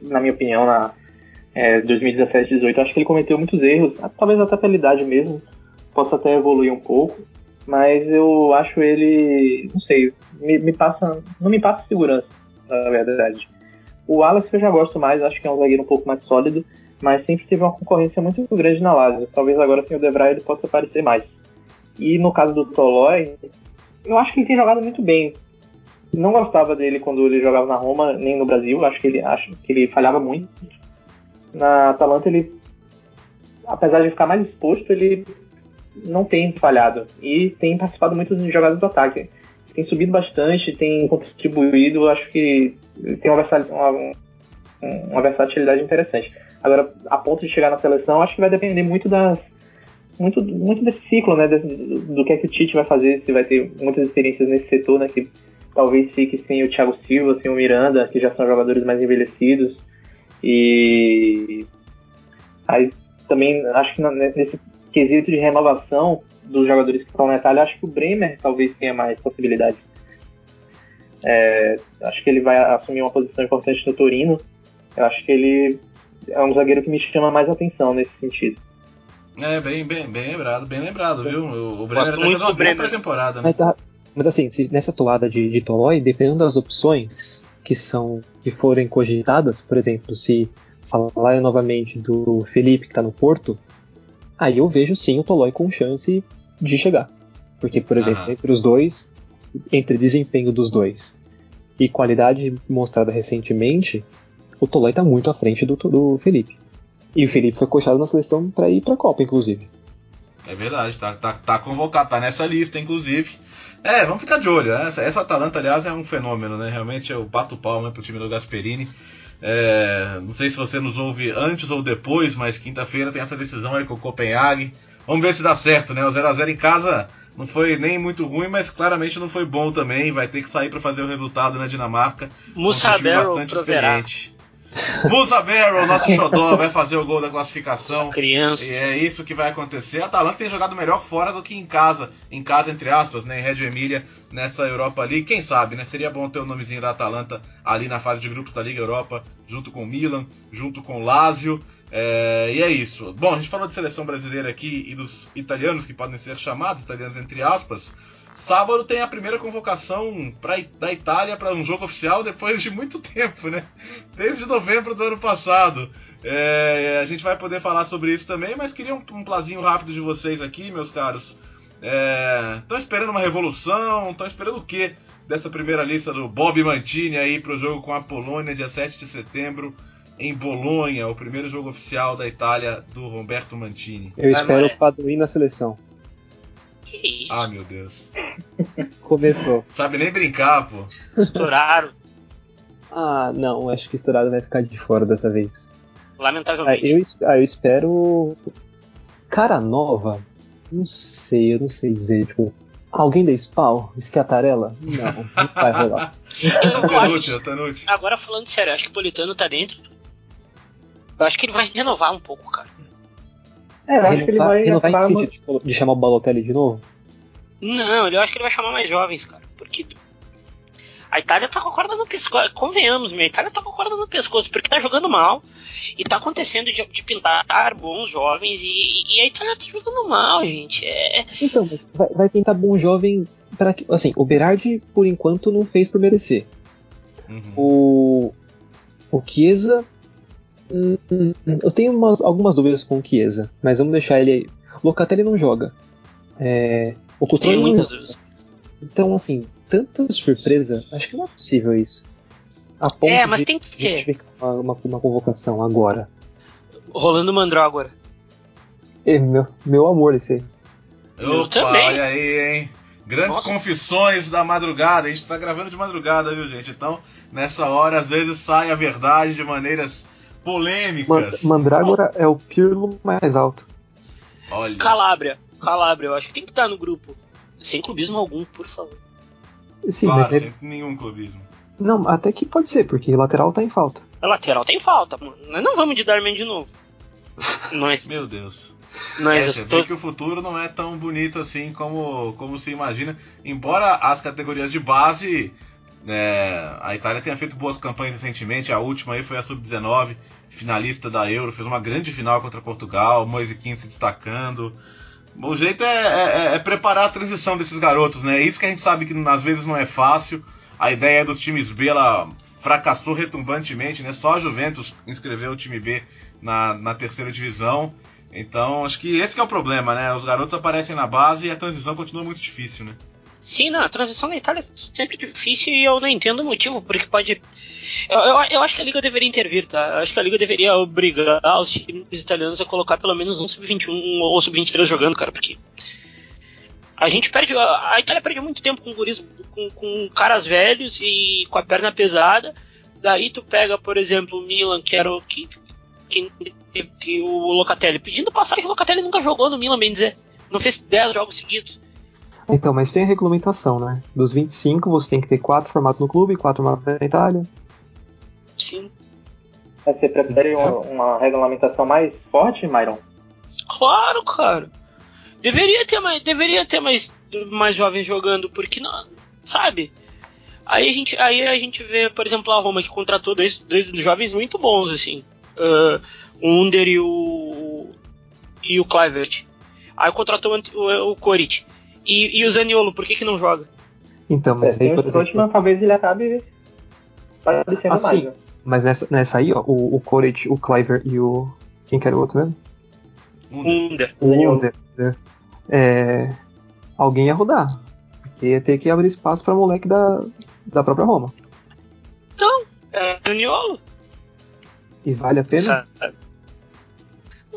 na minha opinião, na é, 2017-18. Acho que ele cometeu muitos erros, talvez até pela idade mesmo, possa até evoluir um pouco, mas eu acho ele, não sei, me, me passa, não me passa segurança na verdade. O Alex eu já gosto mais, acho que é um zagueiro um pouco mais sólido, mas sempre teve uma concorrência muito grande na Lazio. Talvez agora sem o Debray ele possa aparecer mais. E no caso do Tolói, eu acho que ele tem jogado muito bem. Não gostava dele quando ele jogava na Roma, nem no Brasil. Acho que ele acho que ele falhava muito. Na Atalanta ele, apesar de ficar mais exposto, ele não tem falhado e tem participado muito das jogadas do ataque. Tem subido bastante, tem contribuído, acho que tem uma, uma, uma versatilidade interessante. Agora, a ponto de chegar na seleção, acho que vai depender muito das muito, muito desse ciclo, né? Do, do que é que o Tite vai fazer, se vai ter muitas experiências nesse setor, né? Que talvez fique sem o Thiago Silva, sem o Miranda, que já são jogadores mais envelhecidos. E aí também acho que nesse quesito de renovação dos jogadores que estão na Itália, acho que o Bremer talvez tenha mais possibilidades. É, acho que ele vai assumir uma posição importante no Torino. Eu acho que ele é um zagueiro que me chama mais atenção nesse sentido. É, bem, bem, bem lembrado, bem lembrado, viu? O, o Bremer tá fazendo uma boa pré-temporada, né? Mas, tá, mas assim, se, nessa toada de, de Tolói, dependendo das opções que são que forem cogitadas, por exemplo, se falar novamente do Felipe que tá no Porto, aí eu vejo sim o Tolói com chance de chegar. Porque, por exemplo, entre os dois, entre desempenho dos dois e qualidade mostrada recentemente, o Tolói tá muito à frente do, do Felipe. E o Felipe foi coxado na seleção para ir pra Copa, inclusive. É verdade, tá, tá, tá convocado, tá nessa lista, inclusive. É, vamos ficar de olho. Essa, essa Atalanta, aliás, é um fenômeno, né? Realmente eu bato palma pro time do Gasperini. É, não sei se você nos ouve antes ou depois, mas quinta-feira tem essa decisão aí com o Copenhague. Vamos ver se dá certo, né? O 0x0 em casa não foi nem muito ruim, mas claramente não foi bom também. Vai ter que sair para fazer o resultado na Dinamarca. Musa um bastante proverá. experiente. Musa Barrow, nosso xodó, vai fazer o gol da classificação. Criança. E é isso que vai acontecer. A Atalanta tem jogado melhor fora do que em casa. Em casa, entre aspas, né? Em Reggio Emília, nessa Europa League. Quem sabe, né? Seria bom ter o nomezinho da Atalanta ali na fase de grupos da Liga Europa, junto com o Milan, junto com o Lazio. É, e é isso. Bom, a gente falou de seleção brasileira aqui e dos italianos que podem ser chamados, italianos entre aspas. Sábado tem a primeira convocação pra, da Itália para um jogo oficial depois de muito tempo, né? Desde novembro do ano passado. É, a gente vai poder falar sobre isso também, mas queria um, um plazinho rápido de vocês aqui, meus caros. Estão é, esperando uma revolução? Estão esperando o quê dessa primeira lista do Bob Mantini aí para o jogo com a Polônia, dia 7 de setembro, em Bolonha, o primeiro jogo oficial da Itália do Roberto Mantini? Eu espero o Paduim na seleção. Que isso? Ah, meu Deus. Começou. Sabe nem brincar, pô. Estouraram. ah, não, acho que estourado vai ficar de fora dessa vez. Lamentavelmente. Ah, eu, ah, eu espero. Cara nova? Não sei, eu não sei dizer, tipo. Alguém da Spawn? Esquiatarela? Não, não vai rolar. Tanute, Tanute. Agora falando sério, acho que o Politano tá dentro. Eu acho que ele vai renovar um pouco, cara. É, eu acho que ele vai renovar em sentido de, de chamar o Balotelli de novo? Não, eu acho que ele vai chamar mais jovens, cara. Porque a Itália tá com a corda no pescoço. Convenhamos, a Itália tá com a corda no pescoço, porque tá jogando mal. E tá acontecendo de, de pintar bons jovens. E, e, a Itália tá jogando mal, gente. É... Então, mas vai, vai pintar bom jovem para Assim, o Berardi, por enquanto, não fez por merecer. Uhum. O. O Chiesa. Hum, hum, hum, eu tenho umas, algumas dúvidas com o Chiesa, mas vamos deixar ele aí. O Locatelli não joga. É, o Coutinho Tem muitas vezes. Então, assim, tanta surpresa, acho que não é possível isso. A ponto é, mas de tem que ser. Uma, uma, uma, convocação agora. Rolando Mandrágora. É, meu, meu amor, esse aí. Eu Opa, também. olha aí, hein? Grandes Nossa. confissões da madrugada. A gente tá gravando de madrugada, viu, gente? Então, nessa hora, às vezes sai a verdade de maneiras polêmicas. Mandrágora oh. é o Pirlo mais alto. Olha. Calabria. Calabria, eu acho que tem que estar no grupo. Sem clubismo algum, por favor. Sim, claro, mas é... sem nenhum clubismo. Não, até que pode ser, porque lateral tá em falta. A lateral tem falta, mano. Nós não vamos de Darman de novo. Nós... Meu Deus. Nós é, você vê que o futuro não é tão bonito assim como, como se imagina. Embora as categorias de base, é, a Itália tenha feito boas campanhas recentemente. A última aí foi a Sub-19, finalista da Euro, fez uma grande final contra Portugal, Keane se destacando. O jeito é, é, é, preparar a transição desses garotos, né? É isso que a gente sabe que às vezes não é fácil. A ideia dos times B ela fracassou retumbantemente, né? Só a Juventus inscreveu o time B na, na terceira divisão. Então acho que esse que é o problema, né? Os garotos aparecem na base e a transição continua muito difícil, né? Sim, não, a transição na Itália é sempre difícil e eu não entendo o motivo, porque pode. Eu, eu, eu, acho que a Liga deveria intervir, tá? Eu acho que a Liga deveria obrigar os times italianos a colocar pelo menos um sub-21 ou sub-23 jogando, cara, porque. A gente perde. A Itália perde muito tempo com guris, com, com caras velhos e com a perna pesada. Daí tu pega, por exemplo, o Milan, que era o que, que, que o Locatelli. Pedindo passagem, o Locatelli nunca jogou no Milan, bem dizer. Não fez 10 jogos seguidos. Então, mas tem a regulamentação, né? Dos 25, você tem que ter 4 formatos no clube, 4 formatos na Itália. Sim. Mas você prefere uma, uma regulamentação mais forte, Myron? Claro, cara. Deveria ter mais, deveria ter mais, mais jovens jogando, porque não, sabe? Aí a gente, aí a gente vê, por exemplo, a Roma que contratou dois, dois jovens muito bons assim, uh, o Under e o e o Clivert. Aí contratou o, o Korit. E, e o Zaniolo, por que, que não joga? Então, mas é, aí, por exemplo... Última, talvez ele acabe aparecendo assim, mais. Né? Mas nessa, nessa aí, ó, o, o Koret, o Cliver e o. Quem que era o outro mesmo? Under. O Under. Né? É, alguém ia rodar. Porque ia ter que abrir espaço pra moleque da, da própria Roma. Então, é Zaniolo. E vale a pena? Sabe?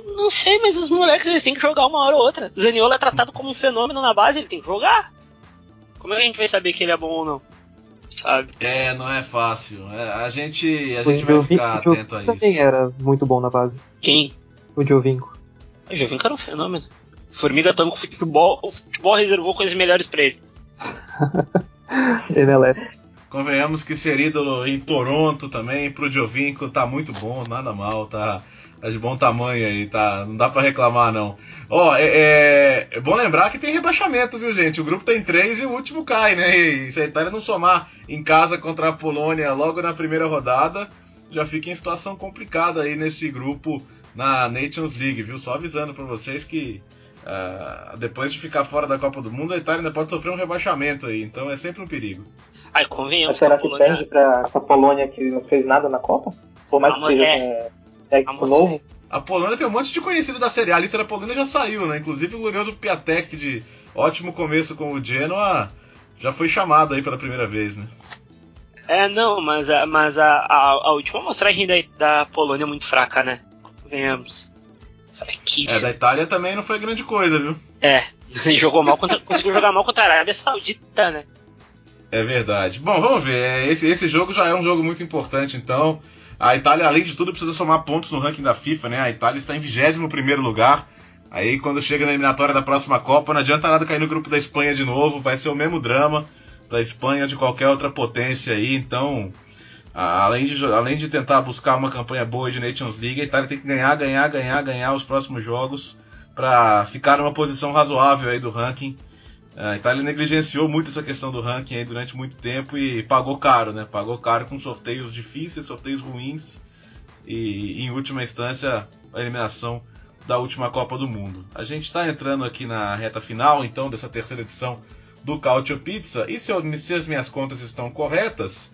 Não sei, mas os moleques eles têm que jogar uma hora ou outra. Zaniolo é tratado como um fenômeno na base, ele tem que jogar. Como é que a gente vai saber que ele é bom ou não? Sabe? É, não é fácil. É, a gente, a gente vai ficar atento a isso. também era muito bom na base. Quem? O Jovinko. O Jovinko era um fenômeno. Formiga Atômico Futebol, o futebol reservou coisas melhores pra ele. MLS. Convenhamos que ser ídolo em Toronto também, pro Jovinko tá muito bom, nada mal, tá Tá de bom tamanho aí, tá? Não dá para reclamar, não. Ó, oh, é, é, é, bom lembrar que tem rebaixamento, viu, gente? O grupo tem três e o último cai, né? E se a Itália não somar em casa contra a Polônia logo na primeira rodada, já fica em situação complicada aí nesse grupo na Nations League, viu? Só avisando para vocês que uh, depois de ficar fora da Copa do Mundo, a Itália ainda pode sofrer um rebaixamento aí, então é sempre um perigo. Ai, convenhamos. Mas será que, Polônia... perde pra essa Polônia que não fez nada na Copa? Por mais que seja é... com técnico novo. A Polônia tem um monte de conhecido da Série A. A lista da Polônia já saiu, né? Inclusive o glorioso Piatek, de ótimo começo com o Genoa, já foi chamado aí pela primeira vez, né? É, não, mas, a, mas a, a, a última mostragem da, da Polônia é muito fraca, né? Venhamos. É, da Itália também não foi grande coisa, viu? É, jogou mal contra, conseguiu jogar mal contra a Arábia Saudita, né? É verdade. Bom, vamos ver. Esse, esse jogo já é um jogo muito importante, então. A Itália, além de tudo, precisa somar pontos no ranking da FIFA, né? A Itália está em 21 lugar. Aí quando chega na eliminatória da próxima Copa, não adianta nada cair no grupo da Espanha de novo, vai ser o mesmo drama da Espanha de qualquer outra potência aí. Então, além de, além de tentar buscar uma campanha boa de Nations League, a Itália tem que ganhar, ganhar, ganhar, ganhar os próximos jogos para ficar numa posição razoável aí do ranking a Itália negligenciou muito essa questão do ranking aí durante muito tempo e pagou caro, né? Pagou caro com sorteios difíceis, sorteios ruins e, em última instância, a eliminação da última Copa do Mundo. A gente está entrando aqui na reta final, então, dessa terceira edição do Cautio Pizza e se, eu, se as minhas contas estão corretas,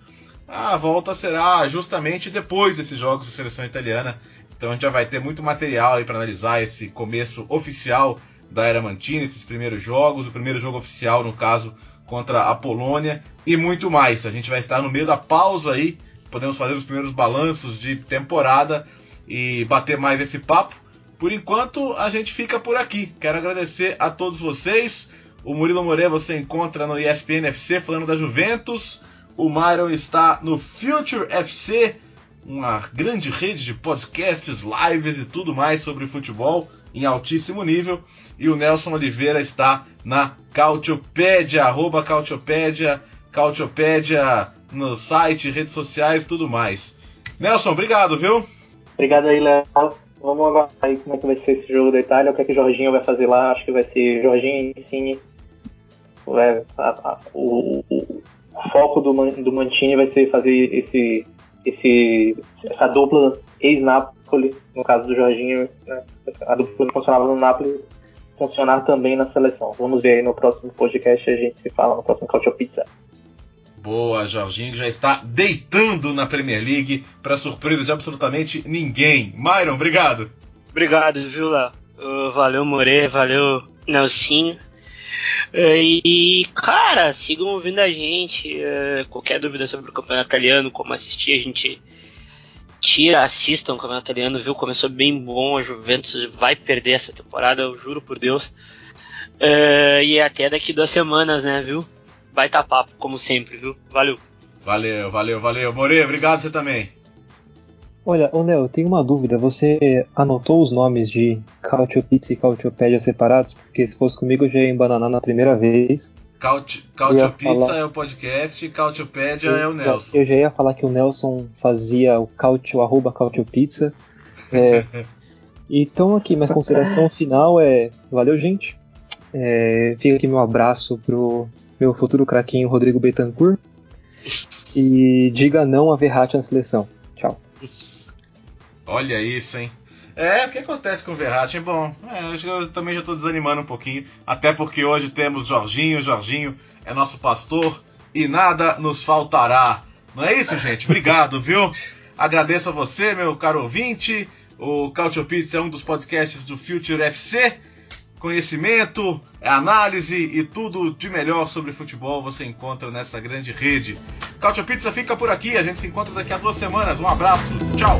a volta será justamente depois desses jogos da seleção italiana. Então a gente já vai ter muito material aí para analisar esse começo oficial da era Mantini, esses primeiros jogos, o primeiro jogo oficial, no caso, contra a Polônia e muito mais. A gente vai estar no meio da pausa aí, podemos fazer os primeiros balanços de temporada e bater mais esse papo. Por enquanto, a gente fica por aqui. Quero agradecer a todos vocês. O Murilo Moreira você encontra no ESPN FC falando da Juventus. O Myron está no Future FC, uma grande rede de podcasts, lives e tudo mais sobre futebol em altíssimo nível. E o Nelson Oliveira está na Cautiopédia, arroba Cautiopédia, Cautiopédia no site, redes sociais tudo mais. Nelson, obrigado, viu? Obrigado aí, Léo. Vamos aguardar aí como é que vai ser esse jogo da Itália, o que é que o Jorginho vai fazer lá. Acho que vai ser Jorginho e Cine. É, o, o, o, foco do, do Mantini vai ser fazer esse, esse, essa dupla ex-Napoli, no caso do Jorginho, né? a dupla que funcionava no Napoli, funcionar também na seleção. Vamos ver aí no próximo podcast, a gente se fala no próximo Cautio Pizza. Boa, Jorginho já está deitando na Premier League para surpresa de absolutamente ninguém. Myron, obrigado. Obrigado, viu, Léo? Uh, valeu, More, valeu, Nelsinho. E, cara, sigam ouvindo a gente. Qualquer dúvida sobre o campeonato italiano, como assistir, a gente tira, assistam o campeonato italiano, viu? Começou bem bom, a Juventus vai perder essa temporada, eu juro por Deus. e até daqui duas semanas, né, viu? Baita papo, como sempre, viu? Valeu. Valeu, valeu, valeu. More, obrigado você também. Olha, ô Léo, eu tenho uma dúvida. Você anotou os nomes de Cautio Pizza e Cautiopédia separados? Porque se fosse comigo eu já ia embananar na primeira vez. Cautio, Cautio Pizza falar... é o podcast, Cautiopédia é o Nelson. Eu já ia falar que o Nelson fazia o Cautio, arroba Cautio Pizza. É, então aqui, minha consideração final é. Valeu, gente. É, fica aqui meu abraço pro meu futuro craquinho Rodrigo Betancourt. E diga não a Verratti na seleção. Tchau. Olha isso, hein? É, o que acontece com o Verratti? Bom, é, eu também já estou desanimando um pouquinho, até porque hoje temos Jorginho, Jorginho é nosso pastor e nada nos faltará. Não é isso, gente? Obrigado, viu? Agradeço a você, meu caro ouvinte. O Cautio Pizza é um dos podcasts do Future FC conhecimento, análise e tudo de melhor sobre futebol você encontra nessa grande rede. Cautio Pizza fica por aqui, a gente se encontra daqui a duas semanas. Um abraço, tchau!